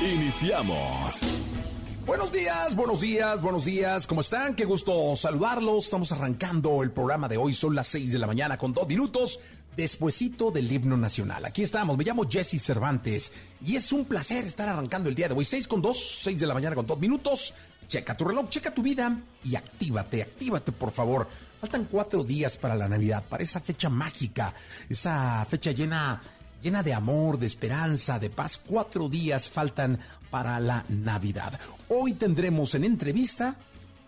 Iniciamos. Buenos días, buenos días, buenos días. ¿Cómo están? Qué gusto saludarlos. Estamos arrancando el programa de hoy. Son las 6 de la mañana con dos minutos despuesito del himno nacional. Aquí estamos. Me llamo Jesse Cervantes y es un placer estar arrancando el día de hoy. 6 con 2, 6 de la mañana con dos minutos. Checa tu reloj, checa tu vida y actívate, actívate por favor. Faltan cuatro días para la Navidad, para esa fecha mágica, esa fecha llena llena de amor, de esperanza, de paz. Cuatro días faltan para la Navidad. Hoy tendremos en entrevista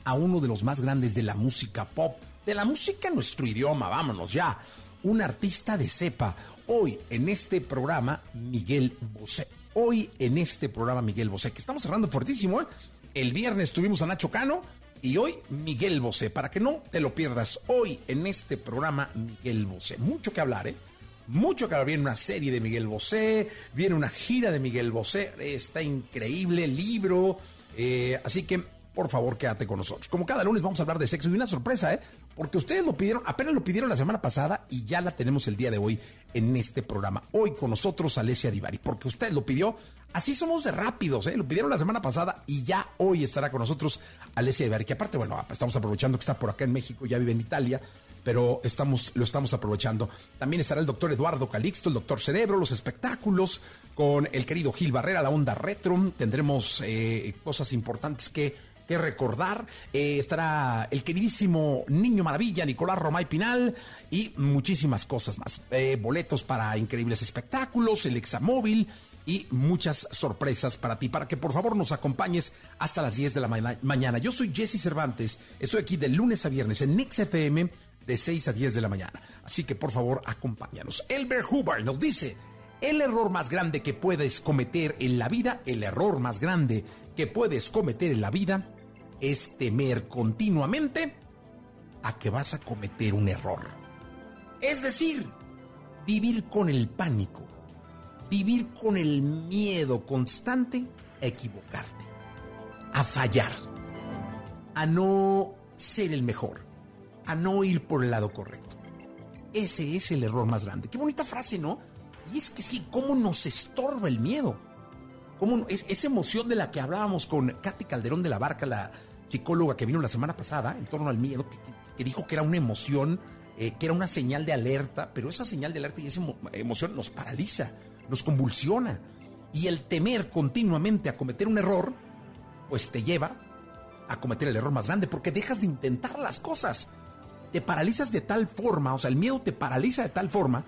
a uno de los más grandes de la música pop, de la música en nuestro idioma, vámonos ya. Un artista de cepa. Hoy en este programa, Miguel Bosé. Hoy en este programa, Miguel Bosé, que estamos cerrando fuertísimo, ¿eh? El viernes tuvimos a Nacho Cano y hoy Miguel Bosé, para que no te lo pierdas. Hoy en este programa, Miguel Bosé. Mucho que hablar, ¿eh? Mucho que viene una serie de Miguel Bosé, viene una gira de Miguel Bosé, está increíble, libro, eh, así que por favor quédate con nosotros. Como cada lunes vamos a hablar de sexo y una sorpresa, ¿eh? Porque ustedes lo pidieron, apenas lo pidieron la semana pasada y ya la tenemos el día de hoy en este programa. Hoy con nosotros Alessia Divari, porque usted lo pidió. Así somos de rápidos, ¿eh? Lo pidieron la semana pasada y ya hoy estará con nosotros Alessia Divari, que aparte, bueno, estamos aprovechando que está por acá en México, ya vive en Italia pero estamos, lo estamos aprovechando. También estará el doctor Eduardo Calixto, el doctor Cerebro, los espectáculos, con el querido Gil Barrera, la onda retro. Tendremos eh, cosas importantes que, que recordar. Eh, estará el queridísimo Niño Maravilla, Nicolás Romay Pinal y muchísimas cosas más. Eh, boletos para increíbles espectáculos, el examóvil y muchas sorpresas para ti, para que por favor nos acompañes hasta las 10 de la mañana. Yo soy Jesse Cervantes, estoy aquí de lunes a viernes en NixFM de 6 a 10 de la mañana. Así que por favor acompáñanos. Elbert Huber nos dice, el error más grande que puedes cometer en la vida, el error más grande que puedes cometer en la vida es temer continuamente a que vas a cometer un error. Es decir, vivir con el pánico, vivir con el miedo constante a equivocarte, a fallar, a no ser el mejor a no ir por el lado correcto. Ese es el error más grande. Qué bonita frase, ¿no? Y es que sí, cómo nos estorba el miedo. Cómo es, esa emoción de la que hablábamos con Katy Calderón de la Barca, la psicóloga que vino la semana pasada, en torno al miedo, que, dijo que era una emoción, eh, que era una señal de alerta, pero esa señal de alerta y esa emoción nos paraliza, nos convulsiona. Y el temer continuamente a cometer un error, pues te lleva a cometer el error más grande, porque dejas de intentar las cosas te paralizas de tal forma, o sea, el miedo te paraliza de tal forma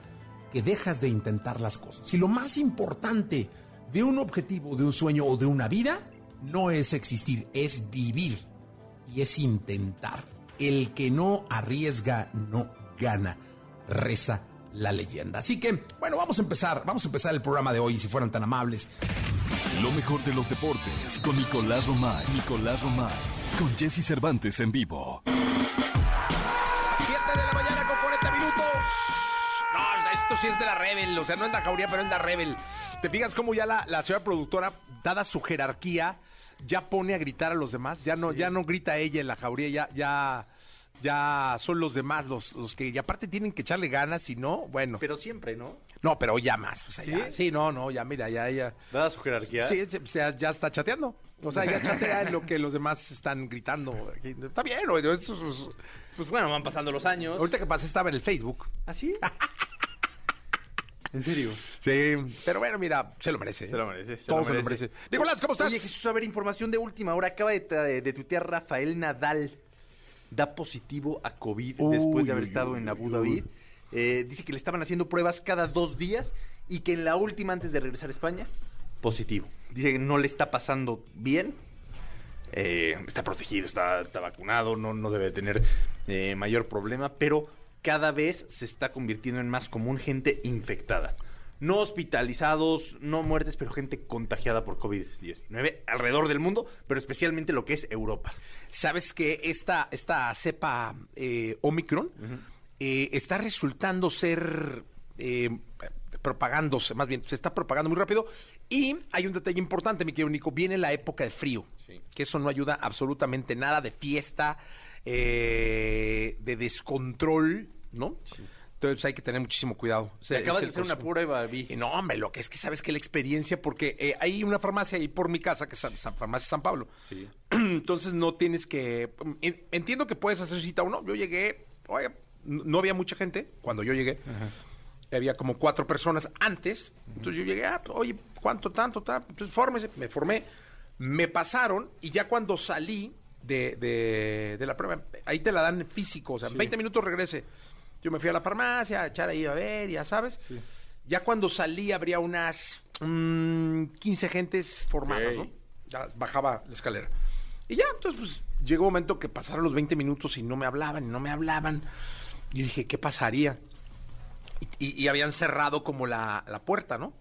que dejas de intentar las cosas. Y lo más importante de un objetivo, de un sueño o de una vida, no es existir, es vivir y es intentar. El que no arriesga no gana, reza la leyenda. Así que, bueno, vamos a empezar, vamos a empezar el programa de hoy, si fueran tan amables. Lo mejor de los deportes con Nicolás Romay. Nicolás Romay. Con Jesse Cervantes en vivo. Esto sí es de la Rebel, o sea, no es la jauría, pero es la Rebel. ¿Te fijas cómo ya la, la señora productora, dada su jerarquía, ya pone a gritar a los demás? Ya no, ya no grita ella en la jauría, ya, ya, ya son los demás los, los que, y aparte tienen que echarle ganas, y no, bueno. Pero siempre, ¿no? No, pero ya más, o sea, ¿Sí? ¿Sí? no, no, ya mira, ya, ya. Dada su jerarquía. Sí, o sea, ya está chateando. O sea, ya chatea en lo que los demás están gritando. Está bien, Pues bueno, van pasando los años. Ahorita que pasé estaba en el Facebook. ¿Ah, sí? ¿En serio? Sí, pero bueno, mira, se lo merece. Se lo merece. Se Todo lo se lo merece. Nicolás, ¿cómo estás? Oye, Jesús, a ver, información de última hora. Acaba de, de, tuitear Rafael Nadal. Da positivo a COVID después de haber estado en Abu Dhabi. Eh, dice que le estaban haciendo pruebas cada dos días y que en la última, antes de regresar a España, positivo. Dice que no le está pasando bien. Eh, está protegido, está, vacunado, no, no debe tener eh, mayor problema, pero cada vez se está convirtiendo en más común gente infectada. no hospitalizados, no muertes, pero gente contagiada por COVID-19 alrededor del mundo, pero especialmente lo que es Europa. ¿Sabes que esta, esta cepa eh, Omicron eh, está resultando ser eh, propagándose, más bien, se está propagando muy rápido. Y hay un detalle importante, mi querido Nico, viene la época de frío, que eso no ayuda absolutamente nada de fiesta, eh, de descontrol, ¿no? Entonces hay que tener muchísimo cuidado. O sea, Acabas de hacer una prueba, vi. Y no, hombre, lo que es que sabes que la experiencia, porque eh, hay una farmacia ahí por mi casa, que es San, San- Farmacia San Pablo. Sí. Entonces no tienes que... en- Entiendo que puedes hacer cita o no. Yo llegué, oye, no había mucha gente cuando yo llegué. Había como cuatro personas antes. Entonces yo llegué, ah, pues, oye, ¿cuánto, tanto, tanto? Entonces fórmese. Me formé. Me pasaron y ya cuando salí de, de- de la prueba, ahí te la dan físico. O sea, en 20 minutos regrese. Yo me fui a la farmacia a echar ahí a ver, ya sabes. Ya cuando salí habría unas mm, 15 gentes formadas. ¿no? Ya bajaba la escalera. Y ya, entonces, pues, llegó un momento que pasaron los 20 minutos y no me hablaban, y no me hablaban. Y dije, ¿qué pasaría? Y, y- y habían cerrado como la, la puerta, ¿no?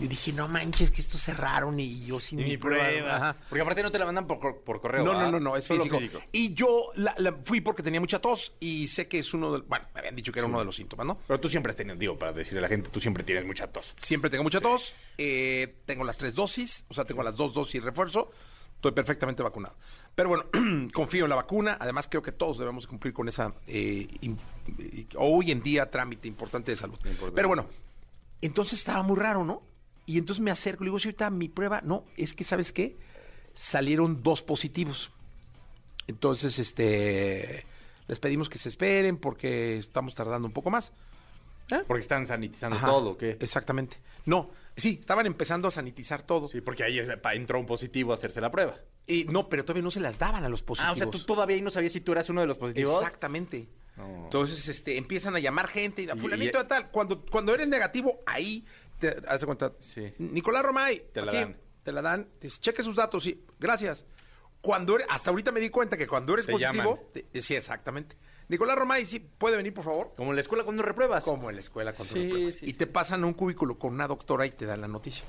Y dije, no manches, que esto cerraron y yo sin Y mi, prueba. prueba. Porque aparte no te la mandan por, cor- por correo. No, no, ¿verdad? no, no, es físico. Y yo la- la fui porque tenía mucha tos y sé que es uno de... Bueno, me habían dicho que era uno de los síntomas, ¿no? Pero tú siempre has tenido, digo, para decirle a la gente, tú siempre tienes mucha tos. Siempre tengo mucha tos, eh, tengo las tres dosis, o sea, tengo las dos dosis de refuerzo, estoy perfectamente vacunado. Pero bueno, confío en la vacuna, además creo que todos debemos cumplir con esa, eh, eh, hoy en día, trámite importante de salud. Importante. Pero bueno, entonces estaba muy raro, ¿no? Y entonces me acerco, le digo, si ahorita mi prueba, no, es que, ¿sabes qué? Salieron dos positivos. Entonces, este, les pedimos que se esperen porque estamos tardando un poco más. ¿Eh? Porque están sanitizando Ajá, todo, ¿o ¿qué? Exactamente. No, sí, estaban empezando a sanitizar todo. Sí, porque ahí entró un positivo a hacerse la prueba. Y no, pero todavía no se las daban a los Ah, positivos. o sea, tú todavía ahí no sabías si tú eras uno de los positivos. Exactamente. No. Entonces, este, empiezan a llamar gente y la Y- fulanito y- tal. Cuando, cuando eres negativo, ahí te hace cuenta. Sí. Nicolás Romay, Te la aquí, dan. Te la dan. Te dice, cheque sus datos, sí. Gracias. Cuando eres, hasta ahorita me di cuenta que cuando eres Te positivo, te- sí, exactamente. Nicolás Romay, sí, puede venir, por favor. Como en la escuela cuando repruebas. Como en la escuela cuando Sí, repruebas. sí. Y te pasan a un cubículo con una doctora y te dan la noticia.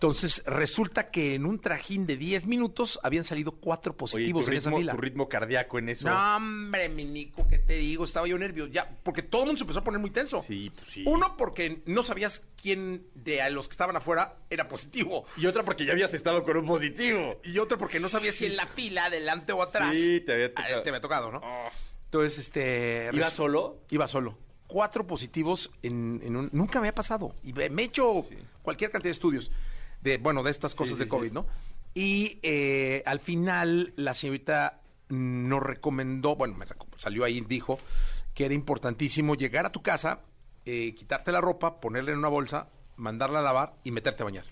Entonces, resulta que en un trajín de 10 minutos habían salido cuatro Oye, positivos tu en esa ritmo, fila. tu ritmo cardíaco en eso. No, hombre, mi Nico, ¿qué te digo? Estaba yo nervioso. Ya, porque todo el mundo se empezó a poner muy tenso. Sí, pues sí. Uno, porque no sabías quién de a los que estaban afuera era positivo. Y otra porque ya habías estado con un positivo. Y otro, porque no sabías si en la fila, adelante o atrás. Sí, te había ah, tocado. te había tocado, ¿no? Oh. Entonces, este. ¿Ibas res- solo? Iba solo. Cuatro positivos en, en un... Nunca me ha pasado. Y me me he hecho cualquier cantidad de estudios de, bueno, de estas cosas sí, de COVID, sí. ¿no? Y eh, al final la señorita nos recomendó, bueno, me salió ahí, dijo que era importantísimo llegar a tu casa, eh, quitarte la ropa, ponerla en una bolsa, mandarla a lavar y meterte a bañar.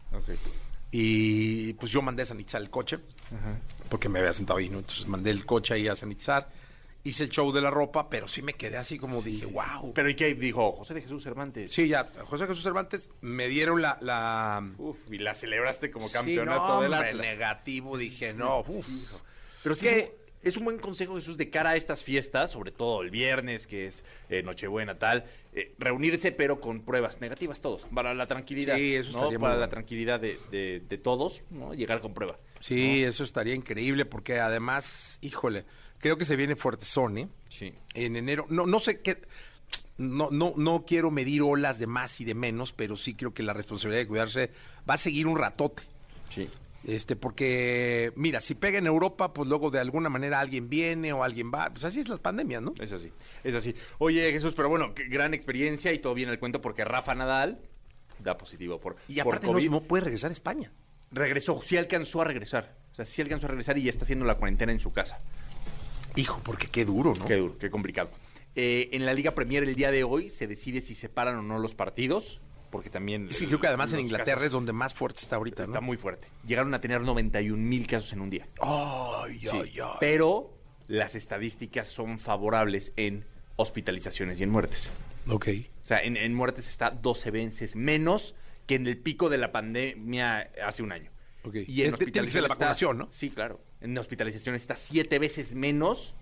Y pues yo mandé a sanitizar el coche, porque me había sentado ahí, ¿no? Entonces mandé el coche ahí a sanitizar, hice el show de la ropa, pero sí me quedé así como dije, wow. Pero ¿y qué dijo José de Jesús Cervantes? Sí, ya, José Jesús Cervantes me dieron la... la... Uf, y la celebraste como Sí, campeonato no, del Atlas. negativo, dije, no, uf. Pero sí, Que- es, un, buen consejo, Jesús, de cara a estas fiestas, sobre todo el viernes, que es eh, Nochebuena, tal, eh, reunirse, pero con pruebas negativas todos, para la tranquilidad. Sí, eso ¿no? estaría muy Para la bueno. tranquilidad de, de- de todos, ¿no? Llegar con prueba. Sí, eso estaría increíble, porque además, híjole, creo que se viene fuertezón, ¿eh? Sí. En enero, no, no sé qué... No, no, no quiero medir olas de más y de menos, pero sí creo que la responsabilidad de cuidarse va a seguir un ratote. Sí. Este, porque, mira, si pega en Europa, pues luego de alguna manera alguien viene o alguien va. Pues así es las pandemias, ¿no? Es así, es así. Oye, Jesús, pero bueno, qué gran experiencia y todo bien el cuento porque Rafa Nadal da positivo por, Y por aparte no, COVID. no puede regresar a España. Regresó, sí alcanzó a regresar. O sea, sí alcanzó a regresar y ya está haciendo la cuarentena en su casa. Hijo, porque qué duro, ¿no? Qué duro, qué complicado. Eh, en la Liga Premier el día de hoy se decide si se paran o no los partidos, porque también... Sí, el- creo que además en Inglaterra casos es donde más fuerte está ahorita, ¿no? Está muy fuerte. Llegaron a tener 91 mil casos en un día. Ay, Sí, ay, ay. Pero las estadísticas son favorables en hospitalizaciones y en muertes. Ok. O sea, en, en muertes está 12 veces menos que en el pico de la pandemia hace un año. Ok. Y en la hospitalización está- vacunación, ¿no? Sí, claro. En hospitalización está siete veces menos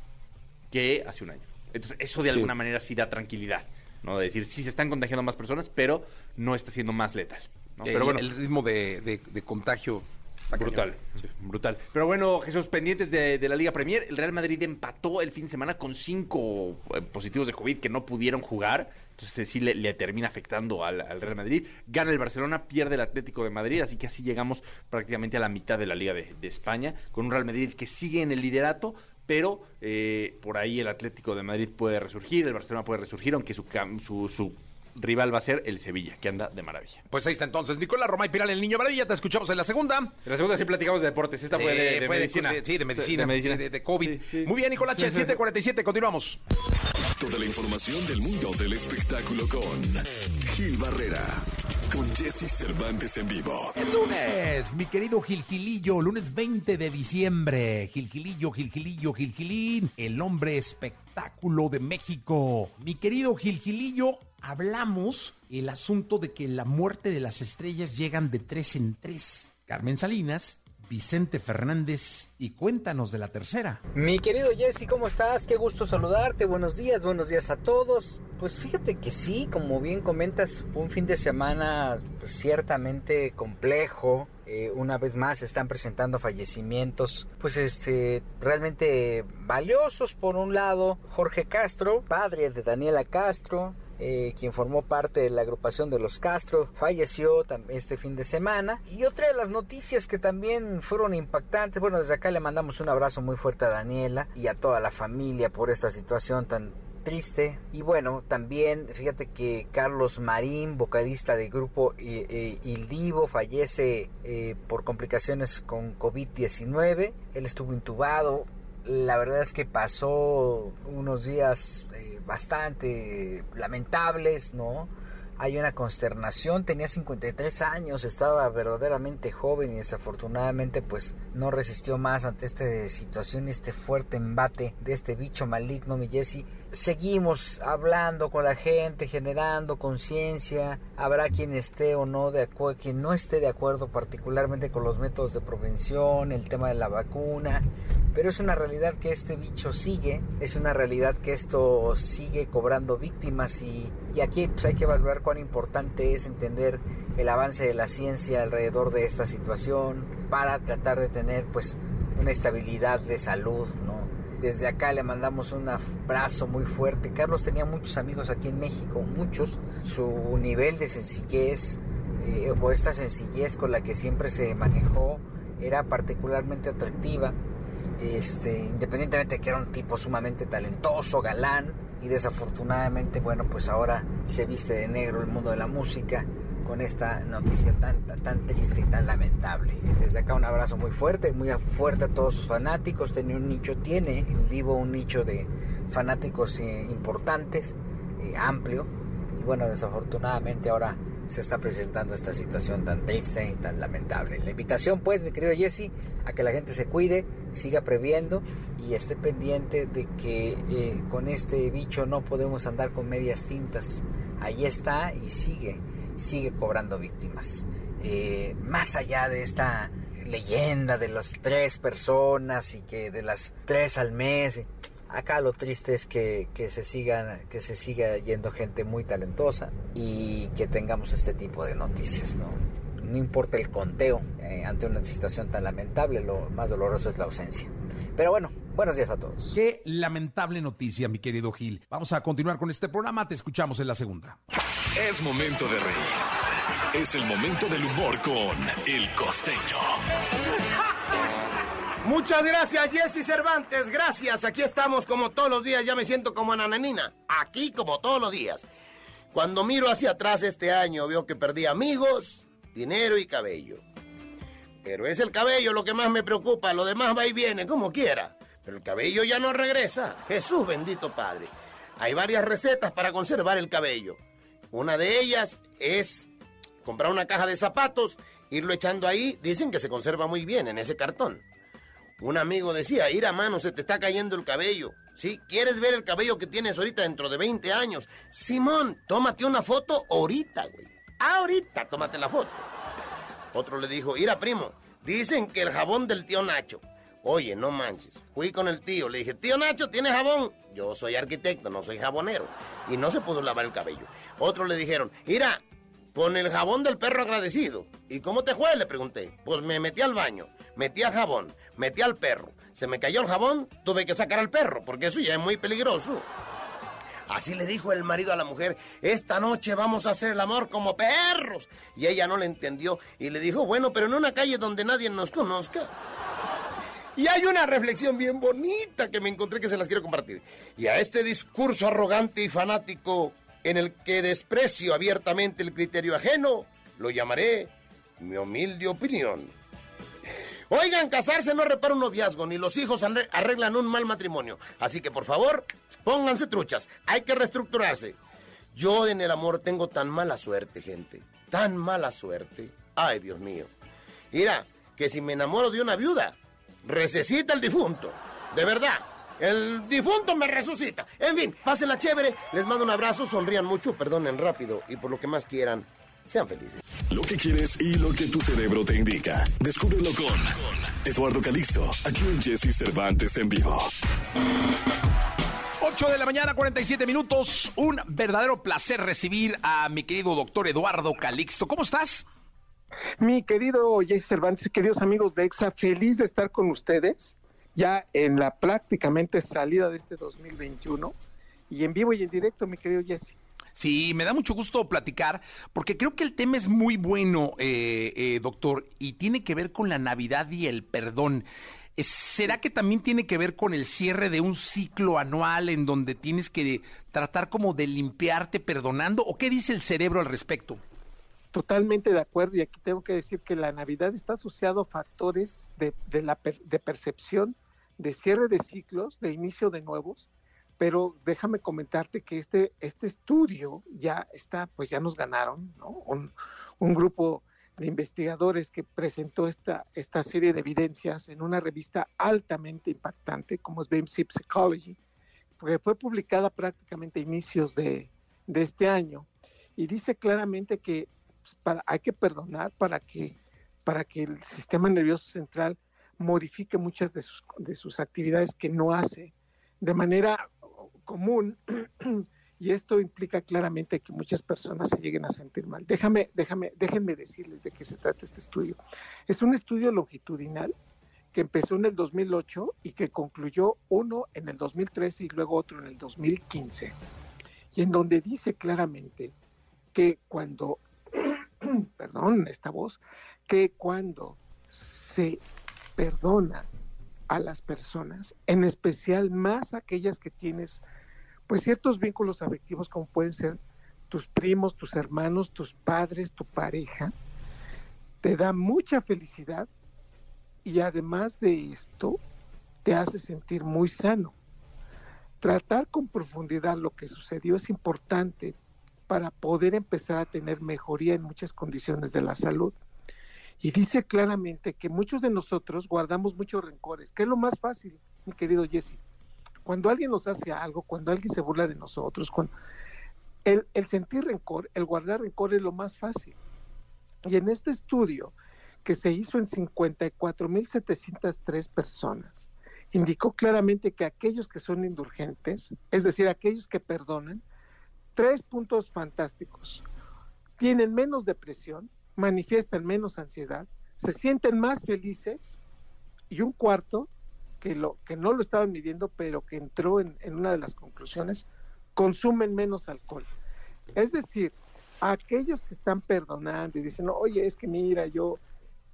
que hace un año. Entonces, eso de alguna manera sí da tranquilidad, ¿no? De decir, sí se están contagiando más personas, pero no está siendo más letal. Pero bueno, el ritmo de, de- de contagio. está Brutal, cañón. brutal. Pero bueno, Jesús, pendientes de, de la Liga Premier, el Real Madrid empató el fin de semana con cinco eh, positivos de COVID que no pudieron jugar. Entonces sí le, termina afectando al, al Real Madrid. Gana el Barcelona, pierde el Atlético de Madrid, así que así llegamos prácticamente a la mitad de la Liga de, España, con un Real Madrid que sigue en el liderato, pero eh, por ahí el Atlético de Madrid puede resurgir, el Barcelona puede resurgir, aunque su, su, su rival va a ser el Sevilla, que anda de maravilla. Pues ahí está entonces. Nicolás Romay Piral, el niño maravilla. Te escuchamos en la segunda. En la segunda sí platicamos de deportes, esta fue de, Eh, de fue medicina. sí, de medicina. De, De, de COVID. Sí, sí. Muy bien, Nicolás, 747. Continuamos. Toda la información del mundo del espectáculo con Gil Barrera, con Jesse Cervantes en vivo. El lunes, mi querido Gilgilillo, lunes 20 de diciembre. Gilgilillo, Gilgilillo, Gilgilín, el hombre espectáculo de México. Mi querido Gilgilillo, hablamos el asunto de que la muerte de las estrellas llegan de tres en tres. Carmen Salinas, Vicente Fernández y cuéntanos de la tercera. Mi querido Jesse, ¿cómo estás? Qué gusto saludarte. Buenos días, buenos días a todos. Pues fíjate que sí, como bien comentas, un fin de semana pues, ciertamente complejo. Eh, una vez más están presentando fallecimientos, pues este, realmente valiosos. Por un lado, Jorge Castro, padre de Daniela Castro, eh, quien formó parte de la agrupación de los Castro, falleció este fin de semana. Y otra de las noticias que también fueron impactantes, bueno, desde acá le mandamos un abrazo muy fuerte a Daniela y a toda la familia por esta situación tan triste. Y bueno, también fíjate que Carlos Marín, vocalista del grupo eh, eh, Il Divo, fallece eh, por complicaciones con COVID-19. Él estuvo intubado. La verdad es que pasó unos días bastante lamentables, ¿no? Hay una consternación, tenía 53 años, estaba verdaderamente joven y desafortunadamente pues no resistió más ante esta situación, este fuerte embate de este bicho maligno, mi Jesse. Seguimos hablando con la gente, generando conciencia, habrá quien esté o no de acuerdo, quien no esté de acuerdo particularmente con los métodos de prevención, el tema de la vacuna, pero es una realidad que este bicho sigue, es una realidad que esto sigue cobrando víctimas y, y aquí pues, hay que valorar cuán importante es entender el avance de la ciencia alrededor de esta situación para tratar de tener pues una estabilidad de salud, ¿no? Desde acá le mandamos un abrazo muy fuerte. Carlos tenía muchos amigos aquí en México, muchos. Su nivel de sencillez eh, o esta sencillez con la que siempre se manejó era particularmente atractiva este, independientemente de que era un tipo sumamente talentoso, galán, y desafortunadamente, bueno, pues ahora se viste de negro el mundo de la música con esta noticia tan, tan, triste y tan lamentable. Desde acá un abrazo muy fuerte, muy fuerte a todos sus fanáticos. Tenía un nicho, tiene el un nicho de fanáticos eh, importantes, eh, amplio, y bueno, desafortunadamente ahora se está presentando esta situación tan triste y tan lamentable. La invitación, pues, mi querido Jesse, a que la gente se cuide, siga previendo y esté pendiente de que eh, con este bicho no podemos andar con medias tintas. Ahí está y sigue, sigue cobrando víctimas. Eh, más allá de esta leyenda de las tres personas y que de las tres al mes. Acá lo triste es que, que se sigan, que se siga yendo gente muy talentosa y que tengamos este tipo de noticias, ¿no? No importa el conteo eh, ante una situación tan lamentable, lo más doloroso es la ausencia. Pero bueno, buenos días a todos. Qué lamentable noticia, mi querido Gil. Vamos a continuar con este programa, te escuchamos en la segunda. Es momento de reír. Es el momento del humor con El Costeño. Muchas gracias, Jesse Cervantes. Gracias. Aquí estamos como todos los días. Ya me siento como Ananina. Aquí como todos los días. Cuando miro hacia atrás este año, veo que perdí amigos, dinero y cabello. Pero es el cabello lo que más me preocupa. Lo demás va y viene, como quiera. Pero el cabello ya no regresa. Jesús bendito Padre. Hay varias recetas para conservar el cabello. Una de ellas es comprar una caja de zapatos, irlo echando ahí. Dicen que se conserva muy bien en ese cartón. Un amigo decía, ir a mano, se te está cayendo el cabello. ¿Sí? ¿Quieres ver el cabello que tienes ahorita dentro de 20 años? Simón, tómate una foto ahorita, güey. Ahorita, tómate la foto. Otro le dijo, ira primo, dicen que el jabón del tío Nacho. Oye, no manches. Fui con el tío, le dije, tío Nacho, ¿tienes jabón? Yo soy arquitecto, no soy jabonero. Y no se pudo lavar el cabello. Otros le dijeron, mira, con el jabón del perro agradecido. ¿Y cómo te fue? Le pregunté. Pues me metí al baño, metí al jabón, metí al perro. Se me cayó el jabón, tuve que sacar al perro, porque eso ya es muy peligroso. Así le dijo el marido a la mujer, esta noche vamos a hacer el amor como perros. Y ella no le entendió y le dijo, bueno, pero en una calle donde nadie nos conozca. Y hay una reflexión bien bonita que me encontré que se las quiero compartir. Y a este discurso arrogante y fanático en el que desprecio abiertamente el criterio ajeno, lo llamaré mi humilde opinión. Oigan, casarse no repara un noviazgo, ni los hijos arreglan un mal matrimonio. Así que por favor, pónganse truchas, hay que reestructurarse. Yo en el amor tengo tan mala suerte, gente, tan mala suerte. Ay, Dios mío. Mira, que si me enamoro de una viuda, Recesita el difunto. De verdad. El difunto me resucita. En fin, la chévere. Les mando un abrazo, sonrían mucho, perdonen rápido y por lo que más quieran, sean felices. Lo que quieres y lo que tu cerebro te indica. Descúbrelo con Eduardo Calixto, aquí en Jesse Cervantes en vivo. 8 de la mañana, 47 minutos. Un verdadero placer recibir a mi querido doctor Eduardo Calixto. ¿Cómo estás? Mi querido Jesse Cervantes, queridos amigos de EXA, feliz de estar con ustedes ya en la prácticamente salida de este 2021 y en vivo y en directo, mi querido Jesse. Sí, me da mucho gusto platicar porque creo que el tema es muy bueno, eh, eh, doctor, y tiene que ver con la Navidad y el perdón. ¿Será que también tiene que ver con el cierre de un ciclo anual en donde tienes que tratar como de limpiarte perdonando? ¿O qué dice el cerebro al respecto? Totalmente de acuerdo y aquí tengo que decir que la Navidad está asociado a factores de, la de percepción, de cierre de ciclos, de inicio de nuevos, pero déjame comentarte que este, este estudio ya está, pues ya nos ganaron, ¿no? Un, grupo de investigadores que presentó esta, esta serie de evidencias en una revista altamente impactante como es BMC Psychology, que fue publicada prácticamente a inicios de, de este año y dice claramente que para, hay que perdonar para que, para que el sistema nervioso central modifique muchas de sus, de sus actividades que no hace de manera común y esto implica claramente que muchas personas se lleguen a sentir mal. Déjame, déjame, déjenme decirles de qué se trata este estudio. Es un estudio longitudinal que empezó en el 2008 y que concluyó uno en el 2013 y luego otro en el 2015, y en donde dice claramente que cuando perdón, esta voz, que cuando se perdona a las personas, en especial más aquellas que tienes pues ciertos vínculos afectivos como pueden ser tus primos, tus hermanos, tus padres, tu pareja, te da mucha felicidad y además de esto te hace sentir muy sano. Tratar con profundidad lo que sucedió es importante para poder empezar a tener mejoría en muchas condiciones de la salud. Y dice claramente que muchos de nosotros guardamos muchos rencores, que es lo más fácil, mi querido Jesse. Cuando alguien nos hace algo, cuando alguien se burla de nosotros, cuando el, el sentir rencor, el guardar rencor es lo más fácil. Y en este estudio, que se hizo en 54.703 personas, indicó claramente que aquellos que son indulgentes, es decir, aquellos que perdonan, Tres puntos fantásticos. Tienen menos depresión, manifiestan menos ansiedad, se sienten más felices y un cuarto, que, lo, que no lo estaban midiendo, pero que entró en, en una de las conclusiones, consumen menos alcohol. Es decir, aquellos que están perdonando y dicen, oye, es que mira, yo,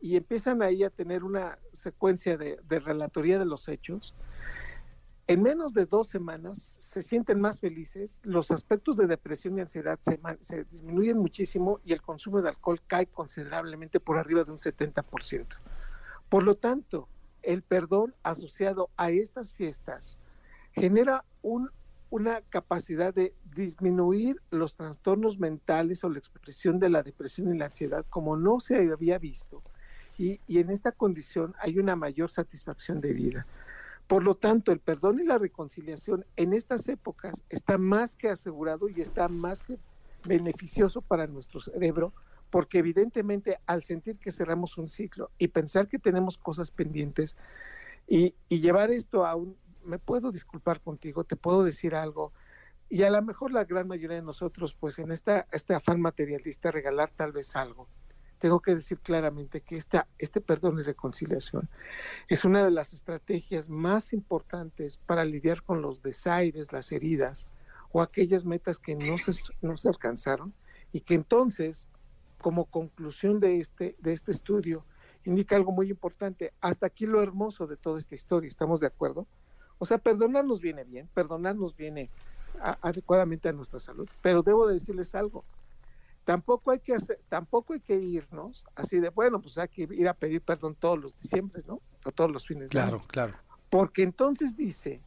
y empiezan ahí a tener una secuencia de, de relatoría de los hechos, en menos de dos semanas se sienten más felices, los aspectos de depresión y ansiedad se, disminuyen muchísimo y el consumo de alcohol cae considerablemente por arriba de un 70%. Por lo tanto, el perdón asociado a estas fiestas genera una capacidad de disminuir los trastornos mentales o la expresión de la depresión y la ansiedad como no se había visto. y en esta condición hay una mayor satisfacción de vida. Por lo tanto, el perdón y la reconciliación en estas épocas está más que asegurado y está más que beneficioso para nuestro cerebro, porque evidentemente al sentir que cerramos un ciclo y pensar que tenemos cosas pendientes, Y, llevar esto a un, me puedo disculpar contigo, te puedo decir algo, y a lo mejor la gran mayoría de nosotros, pues en esta, este afán materialista, regalar tal vez algo. Tengo que decir claramente que esta, este perdón y reconciliación es una de las estrategias más importantes para lidiar con los desaires, las heridas o aquellas metas que no se, no se alcanzaron y que entonces, como conclusión de este, de este estudio, indica algo muy importante. Hasta aquí lo hermoso de toda esta historia, ¿estamos de acuerdo? O sea, perdonarnos viene bien, perdonarnos viene a- adecuadamente a nuestra salud, pero debo de decirles algo. Tampoco hay que hacer, tampoco hay que irnos así de, bueno, pues hay que ir a pedir perdón todos los diciembre, ¿no? O todos los fines de año. Claro, claro. Porque entonces dice,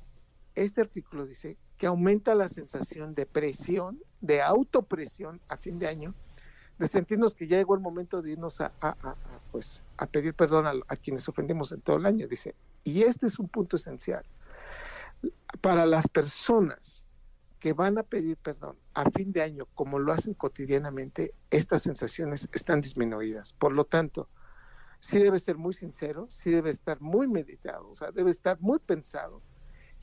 este artículo dice que aumenta la sensación de presión, de autopresión a fin de año, de sentirnos que ya llegó el momento de irnos a, a- a- a, pues, a pedir perdón a, a quienes ofendimos en todo el año. Dice, y este es un punto esencial. Para las personas que van a pedir perdón a fin de año, como lo hacen cotidianamente, estas sensaciones están disminuidas. Por lo tanto, sí debe ser muy sincero, sí debe estar muy meditado, o sea, debe estar muy pensado.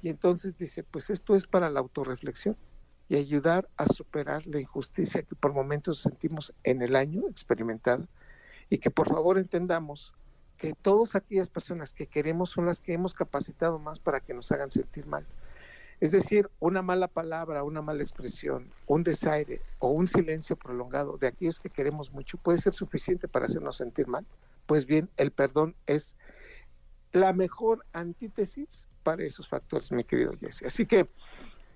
Y entonces dice, pues esto es para la autorreflexión y ayudar a superar la injusticia que por momentos sentimos en el año experimentada y que por favor entendamos que todas aquellas personas que queremos son las que hemos capacitado más para que nos hagan sentir mal. Es decir, una mala palabra, una mala expresión, un desaire o un silencio prolongado de aquellos que queremos mucho puede ser suficiente para hacernos sentir mal. Pues bien, el perdón es la mejor antítesis para esos factores, mi querido Jesse. Así que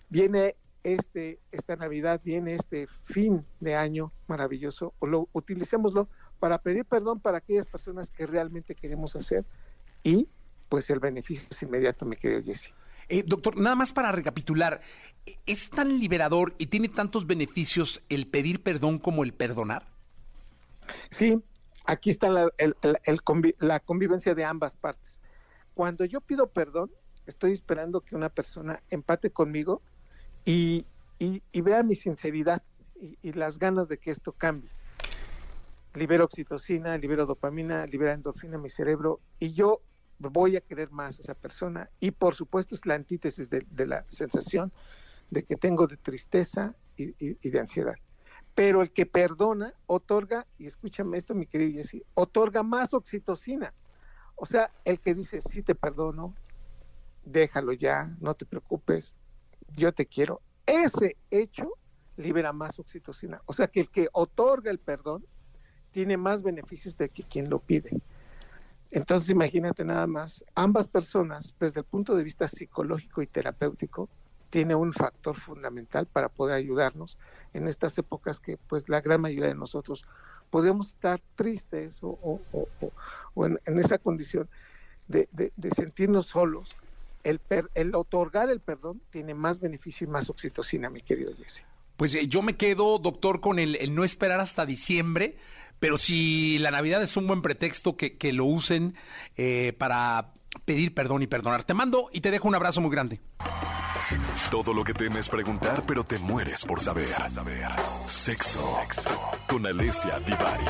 viene este, esta Navidad, viene este fin de año maravilloso, o lo, utilicémoslo para pedir perdón para aquellas personas que realmente queremos hacer y pues el beneficio es inmediato, mi querido Jesse. Eh, doctor, nada más para recapitular, ¿es tan liberador y tiene tantos beneficios el pedir perdón como el perdonar? Sí, aquí está la, la convivencia de ambas partes. Cuando yo pido perdón, estoy esperando que una persona empate conmigo y, y- vea mi sinceridad y, y las ganas de que esto cambie. Libero oxitocina, libero dopamina, libera endorfina en mi cerebro y yo voy a querer más a esa persona y por supuesto es la antítesis de, la sensación de que tengo de tristeza y de ansiedad pero el que perdona otorga, y escúchame esto, mi querido Jesse, otorga más oxitocina. O sea, el que dice, sí te perdono, déjalo ya, no te preocupes, yo te quiero, ese hecho libera más oxitocina. O sea, que el que otorga el perdón tiene más beneficios de que quien lo pide. Entonces, imagínate nada más, ambas personas, desde el punto de vista psicológico y terapéutico, tiene un factor fundamental para poder ayudarnos en estas épocas que pues la gran mayoría de nosotros podemos estar tristes o, o- o- o- en, esa condición de, de- sentirnos solos. El, per- el otorgar el perdón tiene más beneficio y más oxitocina, mi querido Jesse. Pues eh, yo me quedo, doctor, con el no esperar hasta diciembre, pero si la Navidad es un buen pretexto, que, que lo usen eh, para pedir perdón y perdonar. Te mando y te dejo un abrazo muy grande. Todo lo que temes preguntar, pero te mueres por saber. Sexo. Con Alessia Divari.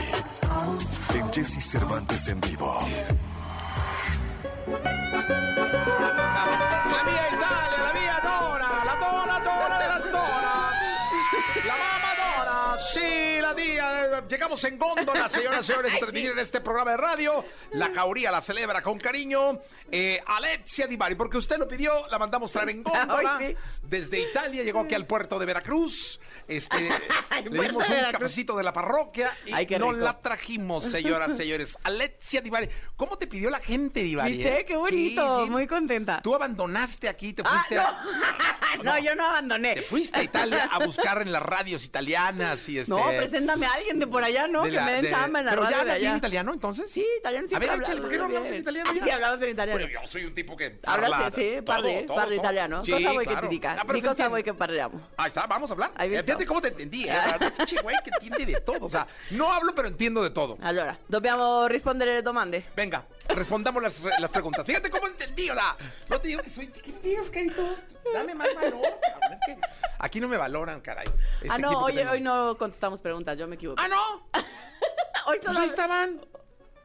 En Jesse Cervantes en vivo. La mía Italia, la mía dona, la dona, dona de las donas. La mamadona, sí, la tía. Llegamos en góndola, señoras y señores, entretener en este programa de radio. La jauría la celebra con cariño. Eh, Alexia Di Bari, porque usted lo pidió, la mandamos traer en góndola. Sí. Desde Italia llegó aquí al puerto de Veracruz. Este, le dimos un cafecito de la parroquia y Ay, no rico. la trajimos, señoras y señores. Alexia Di Bari. ¿Cómo te pidió la gente, Di Bari? ¿Viste? eh? Qué bonito, Sí, sí. muy contenta. Tú abandonaste aquí, te Ah, fuiste a... no. no, yo no abandoné. Te fuiste a Italia a buscar en las radios italianas y este... No, preséntame a alguien de por allá, ¿no? de que la- me den de- chamba en la Pero radio ya hablas bien italiano, entonces. Sí, italiano A siempre ver, échale, ¿por qué no hablamos en italiano ya? Sí, hablamos en italiano. Bueno, yo soy un tipo que Hablas, habla parli, todo, parli todo. italiano. Sí, cosa che claro. Ah, pero Di se cosa entiende. vuoi che parliamo? Ahí está, vamos a hablar. Fíjate cómo te entendí, ¿eh? La pinche güey que entiende de todo. O sea, no hablo, pero entiendo de todo. Allora, dobbiamo rispondere alle domande. Venga, respondamos las, las preguntas. Fíjate cómo entendí, o sea, no te digo que soy... ¿Qué me digas, carito? Dame más valor, cabrón. Que aquí no me valoran, caray. Este ah, no, que hoy, no contestamos preguntas, yo me equivoqué. ¡Ah, no! hoy, Pues solo, ahí estaban.